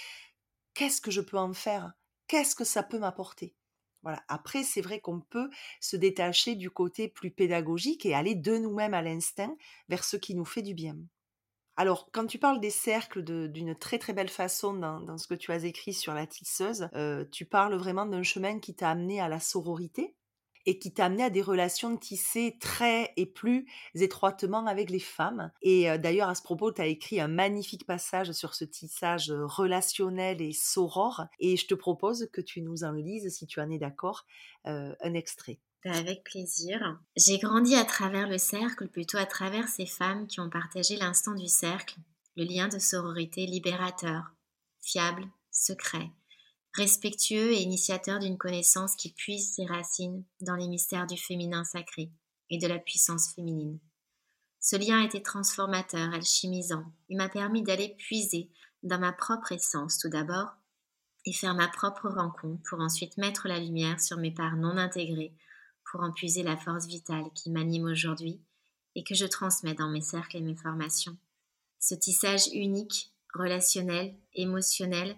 Speaker 1: qu'est-ce que je peux en faire? Qu'est-ce que ça peut m'apporter? Voilà. Après, c'est vrai qu'on peut se détacher du côté plus pédagogique et aller de nous-mêmes à l'instinct vers ce qui nous fait du bien. Alors, quand tu parles des cercles d'une très très belle façon dans, ce que tu as écrit sur la tisseuse, euh, tu parles vraiment d'un chemin qui t'a amené à la sororité et qui t'a amené à des relations tissées très et plus étroitement avec les femmes. Et d'ailleurs, à ce propos, tu as écrit un magnifique passage sur ce tissage relationnel et sorore. Et je te propose que tu nous en lises, si tu en es d'accord, un extrait.
Speaker 2: Bah, avec plaisir. J'ai grandi à travers le cercle, plutôt à travers ces femmes qui ont partagé l'instant du cercle, le lien de sororité libérateur, fiable, secret, respectueux et initiateur d'une connaissance qui puise ses racines dans les mystères du féminin sacré et de la puissance féminine. Ce lien était transformateur, alchimisant. Il m'a permis d'aller puiser dans ma propre essence tout d'abord et faire ma propre rencontre pour ensuite mettre la lumière sur mes parts non intégrées pour en puiser la force vitale qui m'anime aujourd'hui et que je transmets dans mes cercles et mes formations. Ce tissage unique, relationnel, émotionnel,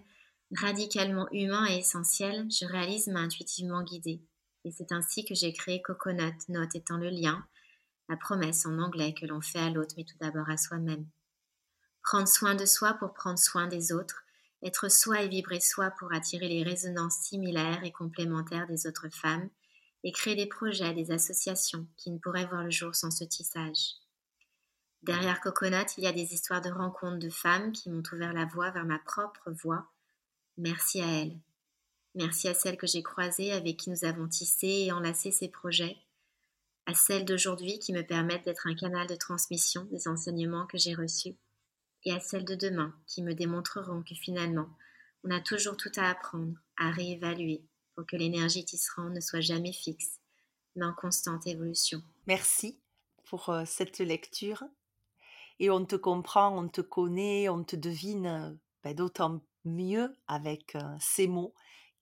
Speaker 2: radicalement humain et essentiel, je réalise m'a intuitivement guidée. Et c'est ainsi que j'ai créé Coconut, note étant le lien, la promesse en anglais que l'on fait à l'autre, mais tout d'abord à soi-même. Prendre soin de soi pour prendre soin des autres, être soi et vibrer soi pour attirer les résonances similaires et complémentaires des autres femmes, et créer des projets, des associations qui ne pourraient voir le jour sans ce tissage. Derrière Coconut, il y a des histoires de rencontres de femmes qui m'ont ouvert la voie vers ma propre voie Merci à elle. Merci à celles que j'ai croisées, avec qui nous avons tissé et enlacé ces projets, à celles d'aujourd'hui qui me permettent d'être un canal de transmission des enseignements que j'ai reçus, et à celles de demain qui me démontreront que finalement, on a toujours tout à apprendre, à réévaluer, pour que l'énergie tisserande ne soit jamais fixe, mais en constante évolution.
Speaker 1: Merci pour euh, cette lecture. Et on te comprend, on te connaît, on te devine euh, ben, d'autant mieux avec ces mots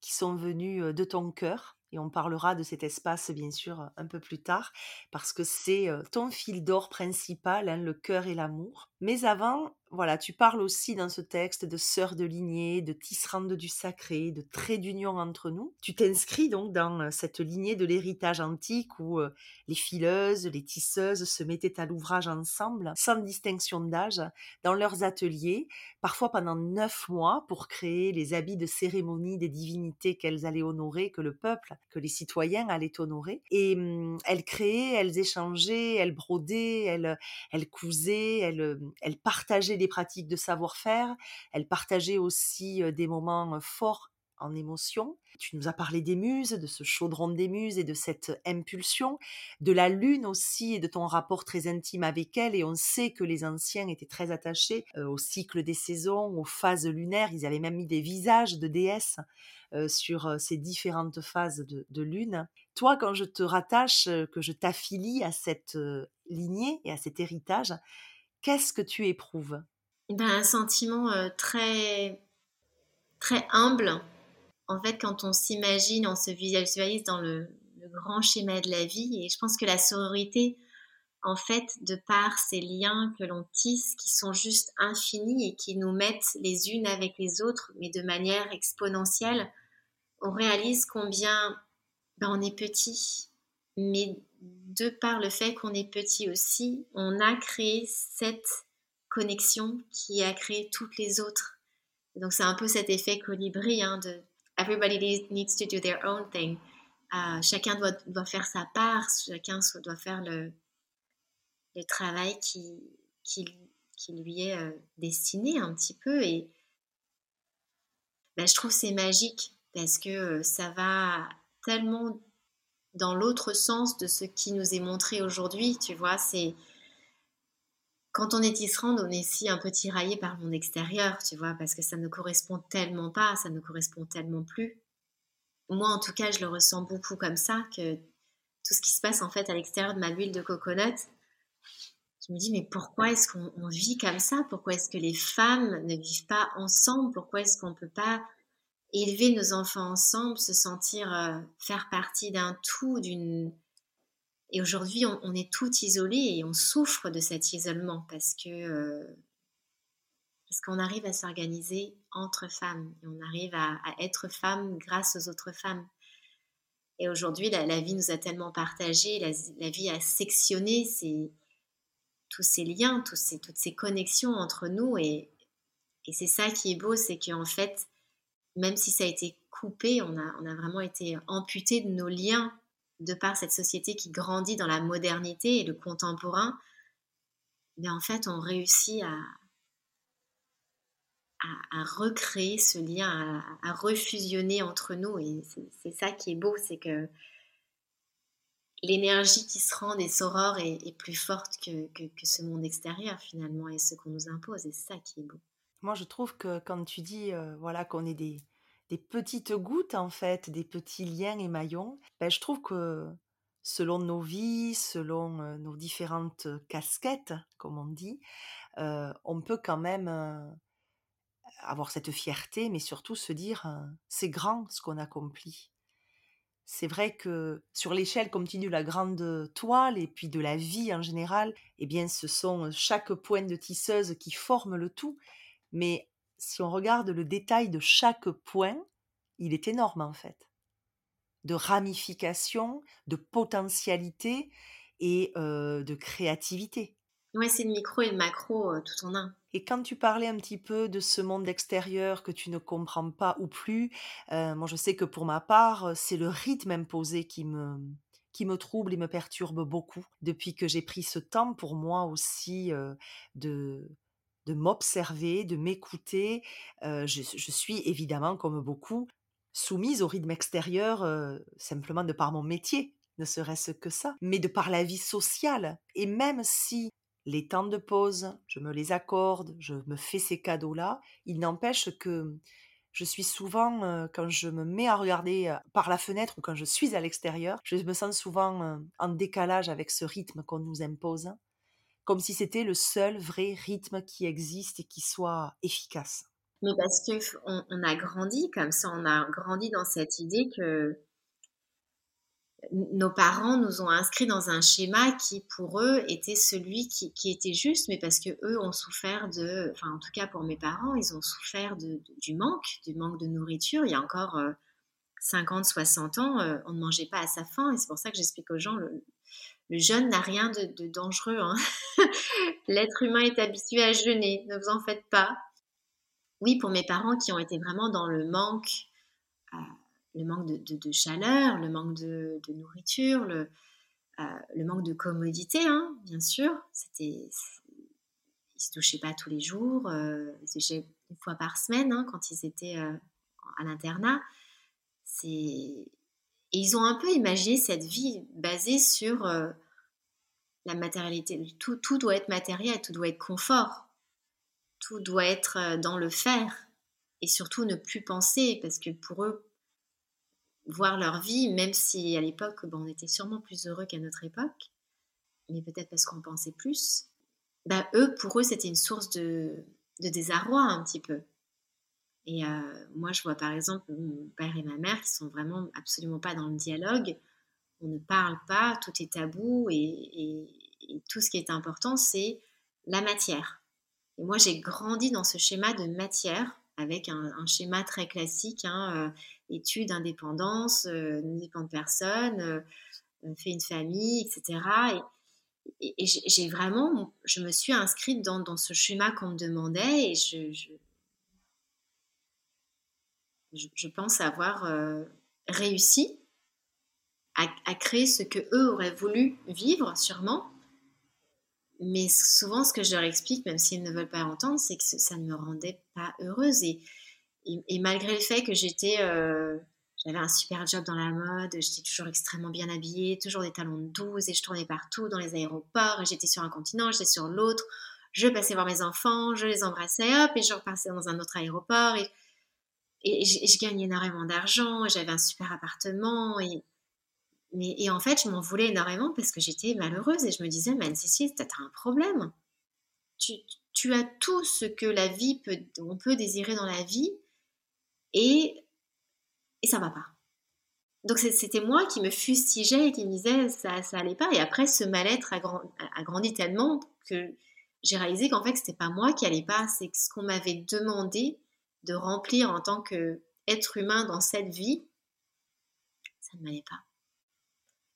Speaker 1: qui sont venus de ton cœur. Et on parlera de cet espace, bien sûr, un peu plus tard, parce que c'est ton fil d'or principal, hein, le cœur et l'amour. Mais avant, voilà, tu parles aussi dans ce texte de sœurs de lignée, de tisserandes du sacré, de traits d'union entre nous. Tu t'inscris donc dans cette lignée de l'héritage antique où les fileuses, les tisseuses se mettaient à l'ouvrage ensemble, sans distinction d'âge, dans leurs ateliers, parfois pendant neuf mois, pour créer les habits de cérémonie des divinités qu'elles allaient honorer, que le peuple, que les citoyens allaient honorer. Et mmh, elles créaient, elles échangeaient, elles brodaient, elles, elles cousaient, elles elle partageait des pratiques de savoir-faire, elle partageait aussi des moments forts en émotion. Tu nous as parlé des muses, de ce chaudron des muses et de cette impulsion, de la lune aussi et de ton rapport très intime avec elle. Et on sait que les anciens étaient très attachés au cycle des saisons, aux phases lunaires. Ils avaient même mis des visages de déesses sur ces différentes phases de, de, lune. Toi, quand je te rattache, que je t'affilie à cette lignée et à cet héritage, qu'est-ce que tu éprouves?
Speaker 2: Ben, Un sentiment euh, très, très humble. En fait, quand on s'imagine, on se visualise dans le, grand schéma de la vie. Et je pense que la sororité, en fait, de par ces liens que l'on tisse, qui sont juste infinis et qui nous mettent les unes avec les autres, mais de manière exponentielle, on réalise combien ben, on est petit, mais de par le fait qu'on est petit aussi, on a créé cette connexion qui a créé toutes les autres. donc c'est un peu cet effet colibri hein, de everybody needs to do their own thing. chacun doit, faire sa part, chacun doit faire le, travail qui, qui, qui lui est euh, destiné un petit peu. Et ben, je trouve c'est magique parce que euh, ça va tellement dans l'autre sens de ce qui nous est montré aujourd'hui. Tu vois, c'est quand on est Israël, on est si un peu tiraillé par mon extérieur, tu vois, parce que ça ne correspond tellement pas, ça ne correspond tellement plus. Moi, en tout cas, je le ressens beaucoup comme ça, que tout ce qui se passe en fait à l'extérieur de ma bulle de coconut, je me dis, mais pourquoi est-ce qu'on vit comme ça? Pourquoi est-ce que les femmes ne vivent pas ensemble? Pourquoi est-ce qu'on ne peut pas élever nos enfants ensemble, se sentir euh, faire partie d'un tout, d'une... Et aujourd'hui, on, est tout isolés et on souffre de cet isolement parce que euh, parce qu'on arrive à s'organiser entre femmes et on arrive à, être femme grâce aux autres femmes. Et aujourd'hui, la, vie nous a tellement partagé, la, vie a sectionné tous ces liens, ces, toutes ces connexions entre nous. Et, et c'est ça qui est beau, c'est qu'en fait, même si ça a été coupé, on a, on a vraiment été amputé de nos liens de par cette société qui grandit dans la modernité et le contemporain. Mais en fait, on réussit à, recréer ce lien, à, refusionner entre nous. Et c'est ça qui est beau, c'est que l'énergie qui se rend des sorores est, plus forte que, que, ce monde extérieur finalement et ce qu'on nous impose. Et c'est ça qui est beau.
Speaker 1: Moi, je trouve que quand tu dis euh, voilà qu'on est des, des, petites gouttes en fait, des petits liens et maillons, ben, je trouve que selon nos vies, selon nos différentes casquettes, comme on dit, on peut quand même avoir cette fierté, mais surtout se dire c'est grand ce qu'on accomplit c'est vrai que sur l'échelle continue la grande toile et puis de la vie en général, eh bien ce sont chaque point de tisseuse qui forme le tout. Mais si on regarde le détail de chaque point, il est énorme en fait. De ramification, de potentialité et de créativité.
Speaker 2: Oui, c'est le micro et le macro tout en un.
Speaker 1: Et quand tu parlais un petit peu de ce monde extérieur que tu ne comprends pas ou plus, euh, moi je sais que pour ma part, c'est le rythme imposé qui me, qui me trouble et me perturbe beaucoup depuis que j'ai pris ce temps pour moi aussi euh, de, de m'observer, de m'écouter. Je, suis évidemment, comme beaucoup, soumise au rythme extérieur simplement de par mon métier, ne serait-ce que ça, mais de par la vie sociale. Et même si les temps de pause, je me les accorde, je me fais ces cadeaux-là. Il n'empêche que je suis souvent, quand je me mets à regarder par la fenêtre ou quand je suis à l'extérieur, je me sens souvent en décalage avec ce rythme qu'on nous impose, comme si c'était le seul vrai rythme qui existe et qui soit efficace.
Speaker 2: Mais parce qu'on on a grandi comme ça, on a grandi dans cette idée que nos parents nous ont inscrits dans un schéma qui, pour eux, était celui qui, était juste, mais parce que eux ont souffert de, enfin, en tout cas pour mes parents, ils ont souffert du manque, du manque de nourriture. Il y a encore 50, euh, 60 ans, euh, on ne mangeait pas à sa faim, et c'est pour ça que j'explique aux gens, jeûne n'a rien de, dangereux. Hein. L'être humain est habitué à jeûner, ne vous en faites pas. Oui, pour mes parents qui ont été vraiment dans le manque, euh, le manque de, chaleur, le manque de, nourriture, le, euh, le, manque de commodité, hein, bien sûr. C'était, ils se touchaient pas tous les jours, euh, ils se touchaient une fois par semaine hein, quand ils étaient à l'internat. Et ils ont un peu imaginé cette vie basée sur la matérialité. Tout, tout doit être matériel, tout doit être confort, tout doit être dans le faire et surtout ne plus penser parce que pour eux voir leur vie, même si à l'époque, on était sûrement plus heureux qu'à notre époque, mais peut-être parce qu'on pensait plus, bah, eux, pour eux, c'était une source de, désarroi un petit peu. Et euh, moi, je vois par exemple mon père et ma mère qui sont vraiment absolument pas dans le dialogue. On ne parle pas, tout est tabou et tout ce qui est important, c'est la matière. Et moi, j'ai grandi dans ce schéma de matière avec un, schéma très classique, hein, euh, études, indépendance, euh, ne dépend de personne, euh, fait une famille, etc. Et, j'ai vraiment, je me suis inscrite dans, ce schéma qu'on me demandait et je, je, pense avoir réussi à, créer ce que eux auraient voulu vivre, sûrement. Mais souvent, ce que je leur explique, même s'ils ne veulent pas entendre, c'est que ça ne me rendait pas heureuse. Et, malgré le fait que j'étais, euh, j'avais un super job dans la mode, j'étais toujours extrêmement bien habillée, toujours des talons de 12 et je tournais partout dans les aéroports. J'étais sur un continent, j'étais sur l'autre. Je passais voir mes enfants, je les embrassais, hop, et je repassais dans un autre aéroport. Et, et, je, gagnais énormément d'argent, j'avais un super appartement. Et, et en fait, je m'en voulais énormément parce que j'étais malheureuse et je me disais, mais Cécile, tu as un problème. Tu, tu, as tout ce que la vie peut, on peut désirer dans la vie et, et ça va pas. Donc c'était moi qui me fustigeais et qui me disais ça ça allait pas et après ce mal-être a, a, grandi tellement que j'ai réalisé qu'en fait c'était pas moi qui allait pas, c'est ce qu'on m'avait demandé de remplir en tant qu'être humain dans cette vie, ça ne m'allait pas.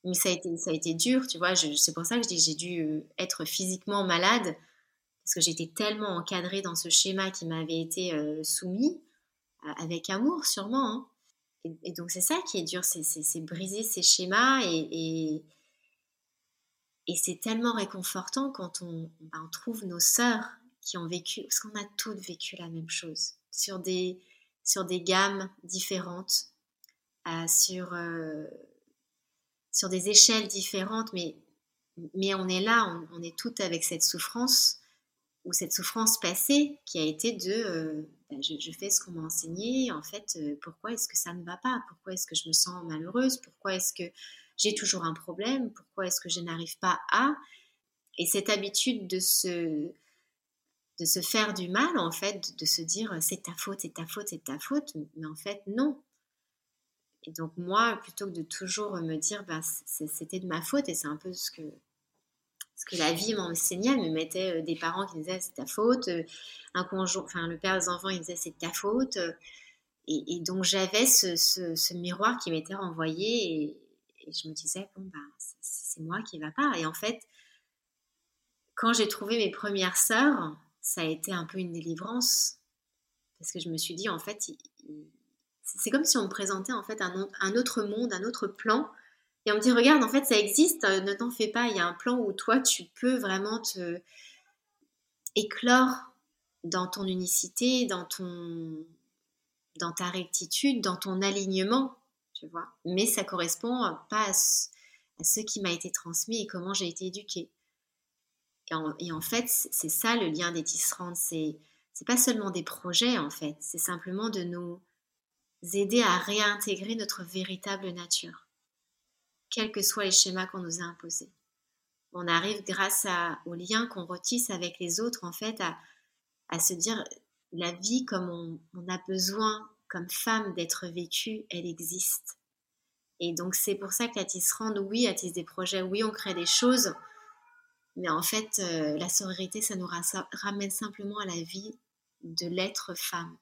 Speaker 2: Mais ça a été, ça a été dur, tu vois. C'est pour ça que j'ai dû euh, être physiquement malade, parce que j'étais tellement encadrée dans ce schéma qui m'avait été euh, soumis, avec amour sûrement. Hein. Et, donc c'est ça qui est dur, c'est briser ces schémas et, et, c'est tellement réconfortant quand on, ben, on trouve nos sœurs qui ont vécu, parce qu'on a toutes vécu la même chose sur des, sur des gammes différentes, euh, sur, euh, sur des échelles différentes, mais, mais on est là, on, est toutes avec cette souffrance, ou cette souffrance passée qui a été de euh, ben, je, fais ce qu'on m'a enseigné, en fait, pourquoi est-ce que ça ne va pas? Pourquoi est-ce que je me sens malheureuse? Pourquoi est-ce que j'ai toujours un problème? Pourquoi est-ce que je n'arrive pas à? Et cette habitude de se de se faire du mal, en fait, de se dire c'est ta faute, c'est ta faute, c'est ta faute, mais en fait, non. Et donc, moi, plutôt que de toujours me dire bah, c'était de ma faute, et c'est un peu ce que, ce que la vie m'enseignait, elle me mettait euh, des parents qui disaient c'est ta faute, euh, un conjoint, enfin, le père des enfants, il disait c'est ta faute. Euh, et, donc, j'avais ce, miroir qui m'était renvoyé, et, je me disais bon, bah, c'est moi qui ne va pas. Et en fait, quand j'ai trouvé mes premières sœurs, ça a été un peu une délivrance parce que je me suis dit en fait c'est comme si on me présentait en fait un, autre monde, un autre plan et on me dit regarde en fait ça existe, euh, ne t'en fais pas, il y a un plan où toi tu peux vraiment te éclore dans ton unicité, dans ton dans ta rectitude, dans ton alignement, tu vois. Mais ça correspond pas à ce qui m'a été transmis et comment j'ai été éduquée. Et en, fait, c'est ça le lien des tisserandes. C'est c'est pas seulement des projets en fait, c'est simplement de nous aider à réintégrer notre véritable nature, quels que soient les schémas qu'on nous a imposés. On arrive grâce à, au lien qu'on retisse avec les autres en fait à, se dire la vie comme on, on a besoin comme femme d'être vécue, elle existe. Et donc c'est pour ça que la tisserande, oui, attise des projets, oui, on crée des choses, mais en fait, euh, la sororité, ça nous ramène simplement à la vie de l'être femme.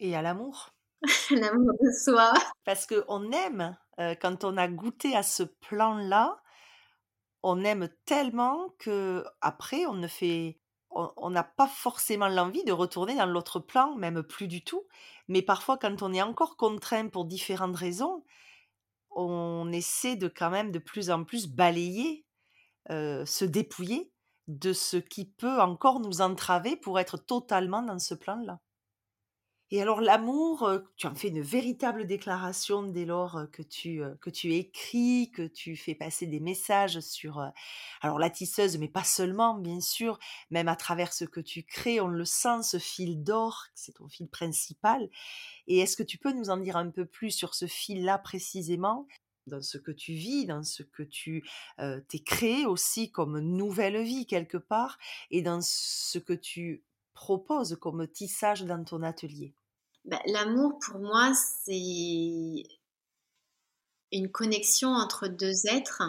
Speaker 1: Et à l'amour.
Speaker 2: l'amour de soi.
Speaker 1: Parce qu'on aime, euh, quand on a goûté à ce plan-là, on aime tellement que après on ne fait on n'a pas forcément l'envie de retourner dans l'autre plan, même plus du tout. Mais parfois, quand on est encore contraint pour différentes raisons, on essaie de quand même de plus en plus balayer se dépouiller de ce qui peut encore nous entraver pour être totalement dans ce plan-là. Et alors l'amour, tu en fais une véritable déclaration dès lors que tu, que tu écris, que tu fais passer des messages sur alors la tisseuse, mais pas seulement, bien sûr, même à travers ce que tu crées, on le sent, ce fil d'or, c'est ton fil principal. Et est-ce que tu peux nous en dire un peu plus sur ce fil-là précisément? Dans ce que tu vis, dans ce que tu t'es créé aussi comme nouvelle vie quelque part, et dans ce que tu proposes comme tissage dans ton atelier?
Speaker 2: Bah, L'amour, pour moi, c'est une connexion entre deux êtres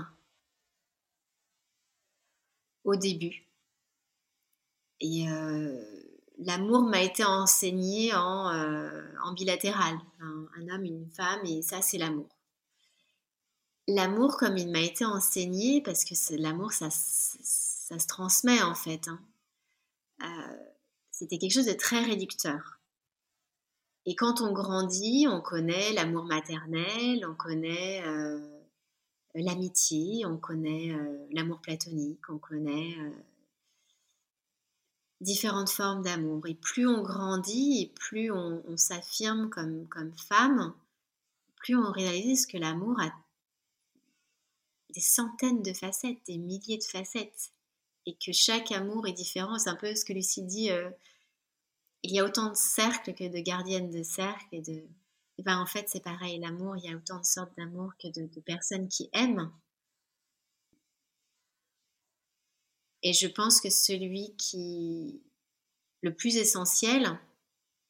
Speaker 2: au début. Et l'amour m'a été enseigné en, en bilatéral, un homme, une femme, et ça, c'est l'amour l'amour comme il m'a été enseigné, parce que l'amour, ça, ça, se transmet en fait. Hein. Euh, c'était quelque chose de très réducteur. Et quand on grandit, on connaît l'amour maternel, on connaît euh, l'amitié, on connaît l'amour platonique, on connaît différentes formes d'amour. Et plus on grandit et plus on, s'affirme comme, comme femme, plus on réalise que l'amour a des centaines de facettes, des milliers de facettes, et que chaque amour est différent. C'est un peu ce que Lucie dit. Il y a autant de cercles que de gardiennes de cercles. Et de... en fait, c'est pareil. L'amour, il y a autant de sortes d'amour que de, personnes qui aiment. Et je pense que celui qui le plus essentiel,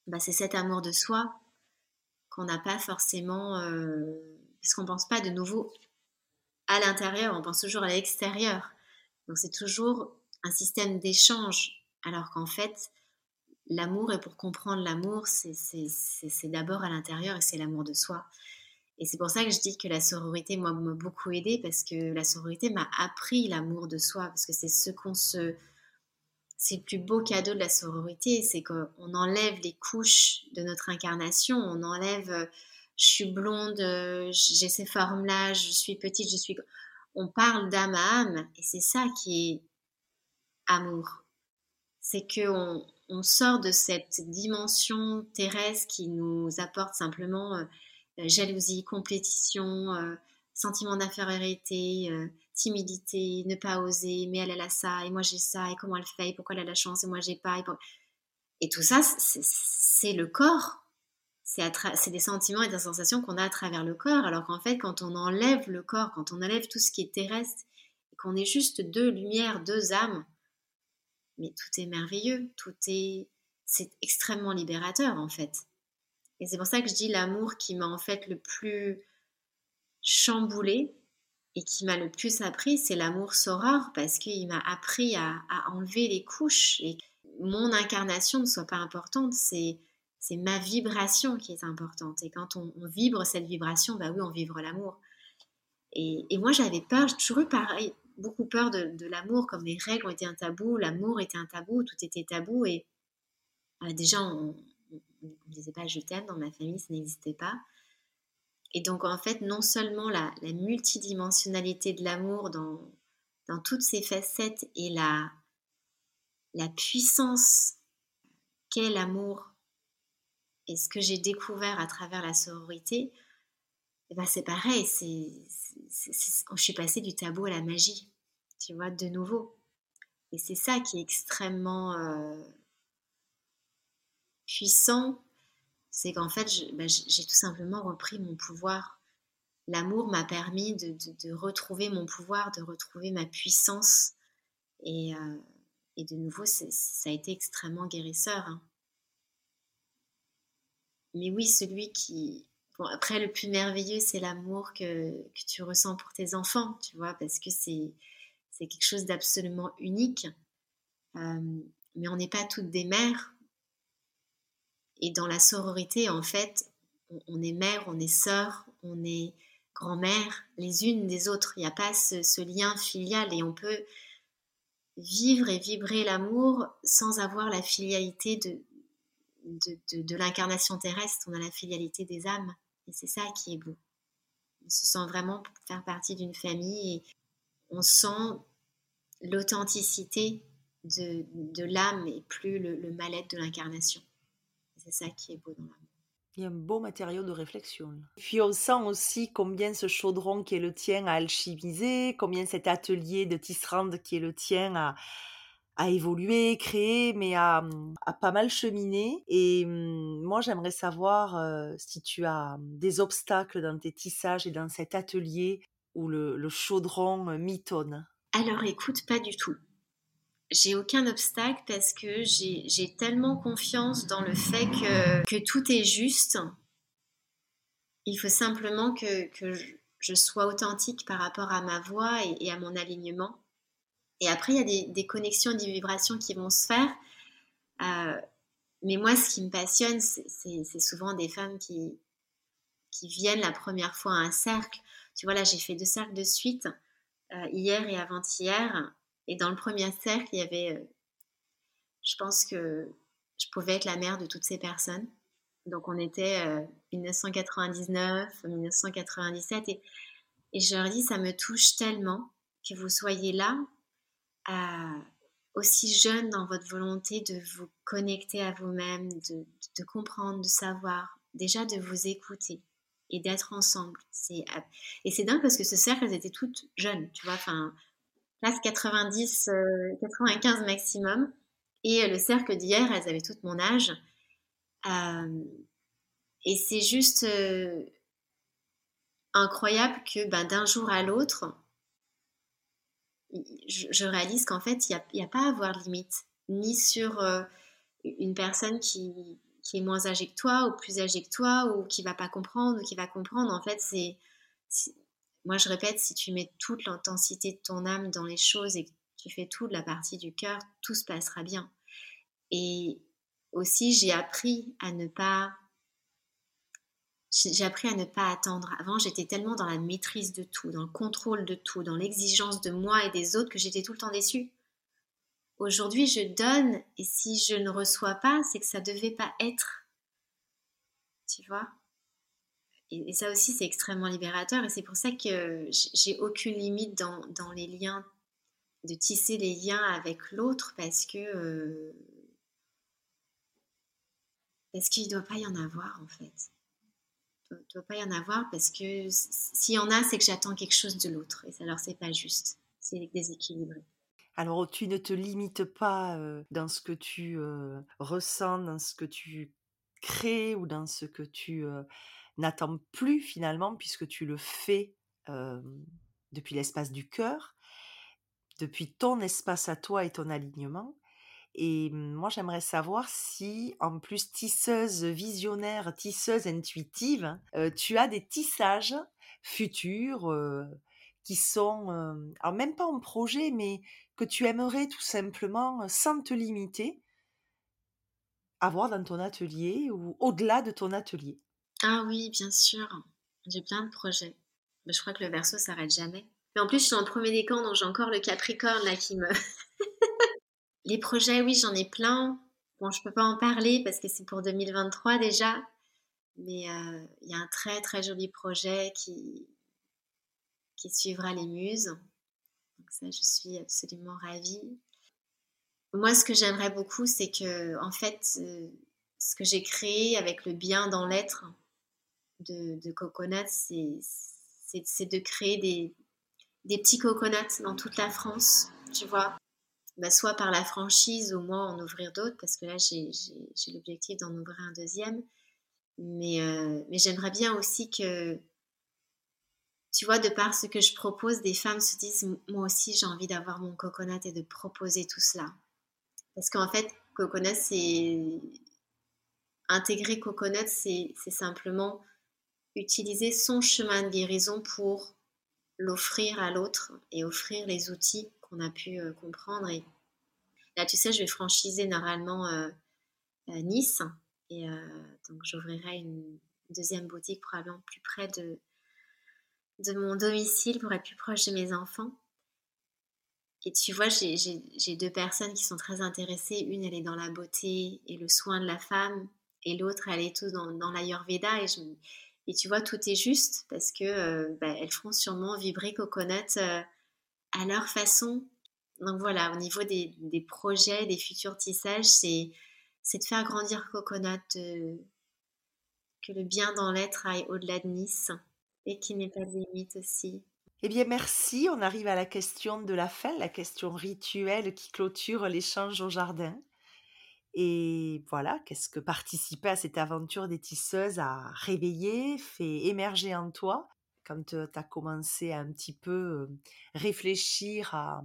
Speaker 2: bah, c'est cet amour de soi qu'on n'a pas forcément, euh, parce qu'on pense pas de nouveau à l'intérieur, on pense toujours à l'extérieur. Donc c'est toujours un système d'échange, alors qu'en fait, l'amour, et pour comprendre l'amour, c'est d'abord à l'intérieur et c'est l'amour de soi. Et c'est pour ça que je dis que la sororité, m'a beaucoup aidé parce que la sororité m'a appris l'amour de soi, parce que c'est ce qu'on se... C'est le plus beau cadeau de la sororité, c'est qu'on enlève les couches de notre incarnation, on enlève, euh, je suis blonde, euh, j'ai ces formes-là, je suis petite, je suis... On parle d'âme à âme, et c'est ça qui est amour. C'est qu'on on sort de cette dimension terrestre qui nous apporte simplement euh, euh, jalousie, compétition, euh, sentiment d'infériorité, timidité, ne pas oser, mais elle, elle a ça, et moi j'ai ça, et comment elle fait, et pourquoi elle a la chance, et moi j'ai pas. Et, tout ça, c'est le corps. C'est des sentiments et des sensations qu'on a à travers le corps, alors qu'en fait, quand on enlève le corps, quand on enlève tout ce qui est terrestre, qu'on est juste deux lumières, deux âmes, mais tout est merveilleux, tout est, c'est extrêmement libérateur en fait. Et c'est pour ça que je dis l'amour qui m'a en fait le plus chamboulé et qui m'a le plus appris, c'est l'amour soror parce qu'il m'a appris à, enlever les couches et mon incarnation ne soit pas importante, c'est c'est ma vibration qui est importante. Et quand on, vibre cette vibration, bah oui, on vibre l'amour. Et, et, moi, j'avais peur, j'ai toujours eu pareil, beaucoup peur de, l'amour, comme les règles ont été un tabou, l'amour était un tabou, tout était tabou. Et euh, déjà, on ne disait pas je t'aime dans ma famille, ça n'existait pas. Et donc, en fait, non seulement la, multidimensionnalité de l'amour dans, toutes ses facettes et la, la puissance qu'est l'amour et ce que j'ai découvert à travers la sororité, eh ben c'est pareil, je suis passée du tabou à la magie, tu vois, de nouveau. Et c'est ça qui est extrêmement euh, puissant, c'est qu'en fait, ben, j'ai tout simplement repris mon pouvoir. L'amour m'a permis de, retrouver mon pouvoir, de retrouver ma puissance. Et, euh, de nouveau, ça a été extrêmement guérisseur. Hein. Mais oui, celui qui, après, le plus merveilleux, c'est l'amour que, tu ressens pour tes enfants, tu vois, parce que c'est, quelque chose d'absolument unique. Euh, mais on n'est pas toutes des mères. Et dans la sororité, en fait, on, est mère, on est sœur, on est grand-mère, les unes des autres. Il n'y a pas ce, lien filial et on peut vivre et vibrer l'amour sans avoir la filialité de l'incarnation terrestre. On a la filialité des âmes. Et c'est ça qui est beau. On se sent vraiment faire partie d'une famille et on sent l'authenticité de, l'âme et plus le, mal-être de l'incarnation. C'est ça qui est beau dans l'âme.
Speaker 1: Il y a un beau matériau de réflexion. Puis on sent aussi combien ce chaudron qui est le tien a alchimisé, combien cet atelier de tisserande qui est le tien a, a évolué, créé, mais a, mmh, pas mal cheminé. Et mmh, moi, j'aimerais savoir si tu as mmh, des obstacles dans tes tissages et dans cet atelier où le, chaudron mitonne.
Speaker 2: Alors écoute, pas du tout. J'ai aucun obstacle parce que j'ai tellement confiance dans le fait que, tout est juste. Il faut simplement que je, sois authentique par rapport à ma voix et à mon alignement. Et après, il y a des, connexions, des vibrations qui vont se faire. Euh, mais moi, ce qui me passionne, c'est souvent des femmes qui, viennent la première fois à un cercle. Tu vois, là, j'ai fait deux cercles de suite, euh, hier et avant-hier. Et dans le premier cercle, il y avait, euh, je pense que je pouvais être la mère de toutes ces personnes. Donc, on était 1999, 1997. Et Et je leur dis, ça me touche tellement que vous soyez là, aussi jeune dans votre volonté de vous connecter à vous-même, de, comprendre, de savoir, déjà de vous écouter et d'être ensemble. Et c'est dingue parce que ce cercle, elles étaient toutes jeunes, tu vois, enfin, classe 90, 95 euh, maximum. Et le cercle d'hier, elles avaient tout mon âge. Euh, et c'est juste euh, incroyable que ben, d'un jour à l'autre, je, réalise qu'en fait, il n'y a, pas à avoir de limite, ni sur une personne qui, est moins âgé que toi ou plus âgé que toi ou qui va pas comprendre ou qui va comprendre. En fait, c'est moi je répète, si tu mets toute l'intensité de ton âme dans les choses et que tu fais tout de la partie du cœur, tout se passera bien. Et aussi, j'ai appris à ne pas j'ai appris à ne pas attendre. Avant, j'étais tellement dans la maîtrise de tout, dans le contrôle de tout, dans l'exigence de moi et des autres que j'étais tout le temps déçue. Aujourd'hui, je donne et si je ne reçois pas, c'est que ça ne devait pas être. Tu vois? Et, ça aussi, c'est extrêmement libérateur et c'est pour ça que j'ai aucune limite dans, dans, les liens, de tisser les liens avec l'autre parce que. Euh, parce qu'il ne doit pas y en avoir en fait. Ne doit pas y en avoir parce que s'il y en a, c'est que j'attends quelque chose de l'autre et alors c'est pas juste. C'est déséquilibré.
Speaker 1: Alors, tu ne te limites pas dans ce que tu ressens, dans ce que tu crées ou dans ce que tu n'attends plus finalement, puisque tu le fais depuis l'espace du cœur, depuis ton espace à toi et ton alignement. Et moi, j'aimerais savoir si, en plus tisseuse visionnaire, tisseuse intuitive, tu as des tissages futurs qui sont, alors même pas en projet, mais que tu aimerais tout simplement, sans te limiter, avoir dans ton atelier ou au-delà de ton atelier?
Speaker 2: Ah oui, bien sûr. J'ai plein de projets. Mais je crois que le verso s'arrête jamais. Mais en plus, je suis en premier décan, donc j'ai encore le capricorne là qui me. Les projets, oui, j'en ai plein. Bon, je peux pas en parler parce que c'est pour 2023 déjà. Mais il y a un très très joli projet qui, suivra les muses. Donc ça, je suis absolument ravie. Moi, ce que j'aimerais beaucoup, c'est que, en fait, euh, ce que j'ai créé avec le bien dans l'être de, de c'est de créer des, des petits coconuts dans toute la France, tu vois. Bah, soit par la franchise, au moins en ouvrir d'autres, parce que là, j'ai l'objectif d'en ouvrir un deuxième. Mais, euh, mais j'aimerais bien aussi que tu vois, de par ce que je propose, des femmes se disent, moi aussi j'ai envie d'avoir mon coconut et de proposer tout cela. Parce qu'en fait, coconut, c'est... Intégrer coconut, c'est simplement utiliser son chemin de guérison pour l'offrir à l'autre et offrir les outils qu'on a pu euh, comprendre. Et là, tu sais, je vais franchiser normalement euh, euh, Nice. Et donc, j'ouvrirai une deuxième boutique probablement plus près de, de mon domicile pour être plus proche de mes enfants. Et tu vois, j'ai deux personnes qui sont très intéressées. Une, elle est dans la beauté et le soin de la femme, et l'autre, elle est tout dans, dans l'Ayurveda. Et, tu vois, tout est juste parce que bah, elles feront sûrement vibrer Coconut à leur façon. Donc voilà, au niveau des, des projets, des futurs tissages, c'est de faire grandir Coconut, que le bien dans l'être aille au-delà de Nice et qui n'est pas de limite aussi.
Speaker 1: Eh bien, merci. On arrive à la question de la fin, la question rituelle qui clôture l'échange au jardin. Et voilà, qu'est-ce que participer à cette aventure des tisseuses a réveillé, fait émerger en toi? Quand tu as commencé à un petit peu réfléchir à,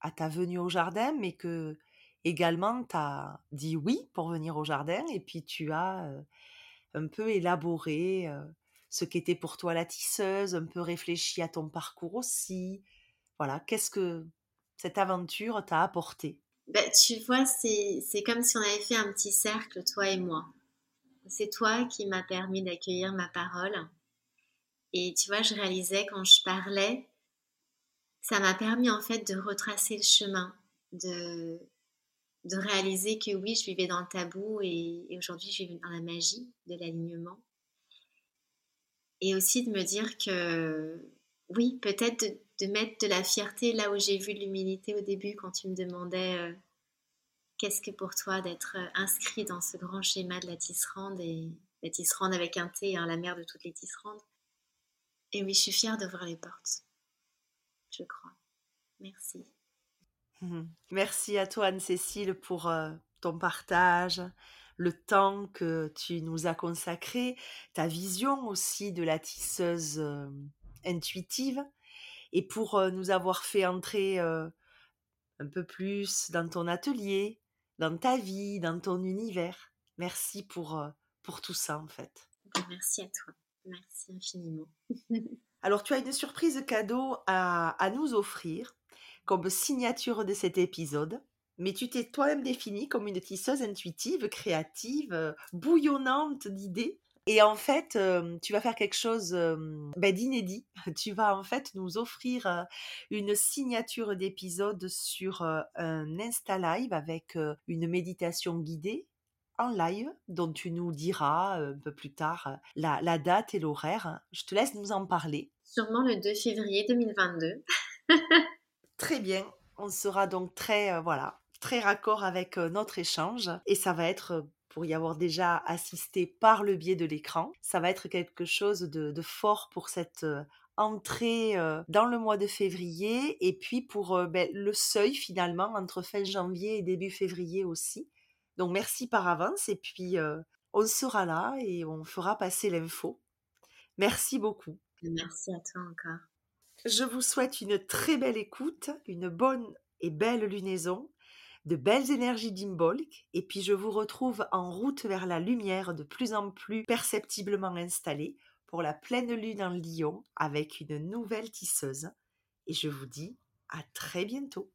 Speaker 1: à ta venue au jardin, mais que également tu as dit oui pour venir au jardin et puis tu as un peu élaboré ce qu'était pour toi la tisseuse, un peu réfléchi à ton parcours aussi. Voilà, qu'est-ce que cette aventure t'a apporté?
Speaker 2: Ben, Tu vois, c'est comme si on avait fait un petit cercle, toi et moi. C'est toi qui m'as permis d'accueillir ma parole. Et tu vois, je réalisais quand je parlais, ça m'a permis en fait de retracer le chemin, de, réaliser que oui, je vivais dans le tabou et, et aujourd'hui je vis dans la magie de l'alignement et aussi de me dire que oui, peut-être de, mettre de la fierté là où j'ai vu de l'humilité au début quand tu me demandais euh, qu'est-ce que pour toi d'être euh, inscrit dans ce grand schéma de la tisserande et la tisserande avec un T, hein, la mère de toutes les tisserandes. Et oui, je suis fière d'ouvrir les portes. Je crois. Merci.
Speaker 1: Mmh Merci à toi, Anne-Cécile, pour euh, ton partage, le temps que tu nous as consacré, ta vision aussi de la tisseuse euh, intuitive, et pour euh, nous avoir fait entrer un peu plus dans ton atelier, dans ta vie, dans ton univers. Merci pour, pour tout ça, en fait.
Speaker 2: Merci à toi. Merci infiniment.
Speaker 1: Alors, tu as une surprise cadeau à, nous offrir comme signature de cet épisode. Mais tu t'es toi-même définie comme une tisseuse intuitive, créative, euh, bouillonnante d'idées. Et en fait, euh, tu vas faire quelque chose euh, ben, d'inédit. Tu vas en fait nous offrir une signature d'épisode sur un Insta Live avec une méditation guidée en live dont tu nous diras un peu plus tard la, la date et l'horaire. Je te laisse nous en parler.
Speaker 2: Sûrement le 2 février 2022.
Speaker 1: Très bien. On sera donc très, euh, voilà, très raccord avec euh, notre échange et ça va être euh, pour y avoir déjà assisté par le biais de l'écran, ça va être quelque chose de, fort pour cette entrée dans le mois de février et puis pour ben, le seuil finalement entre fin janvier et début février aussi. Donc merci par avance et puis on sera là et on fera passer l'info. Merci beaucoup.
Speaker 2: Merci à toi encore.
Speaker 1: Je vous souhaite une très belle écoute, une bonne et belle lunaison, de belles énergies d'Imbolc, et puis je vous retrouve en route vers la lumière de plus en plus perceptiblement installée pour la pleine lune en Lion avec une nouvelle tisseuse. Et je vous dis à très bientôt.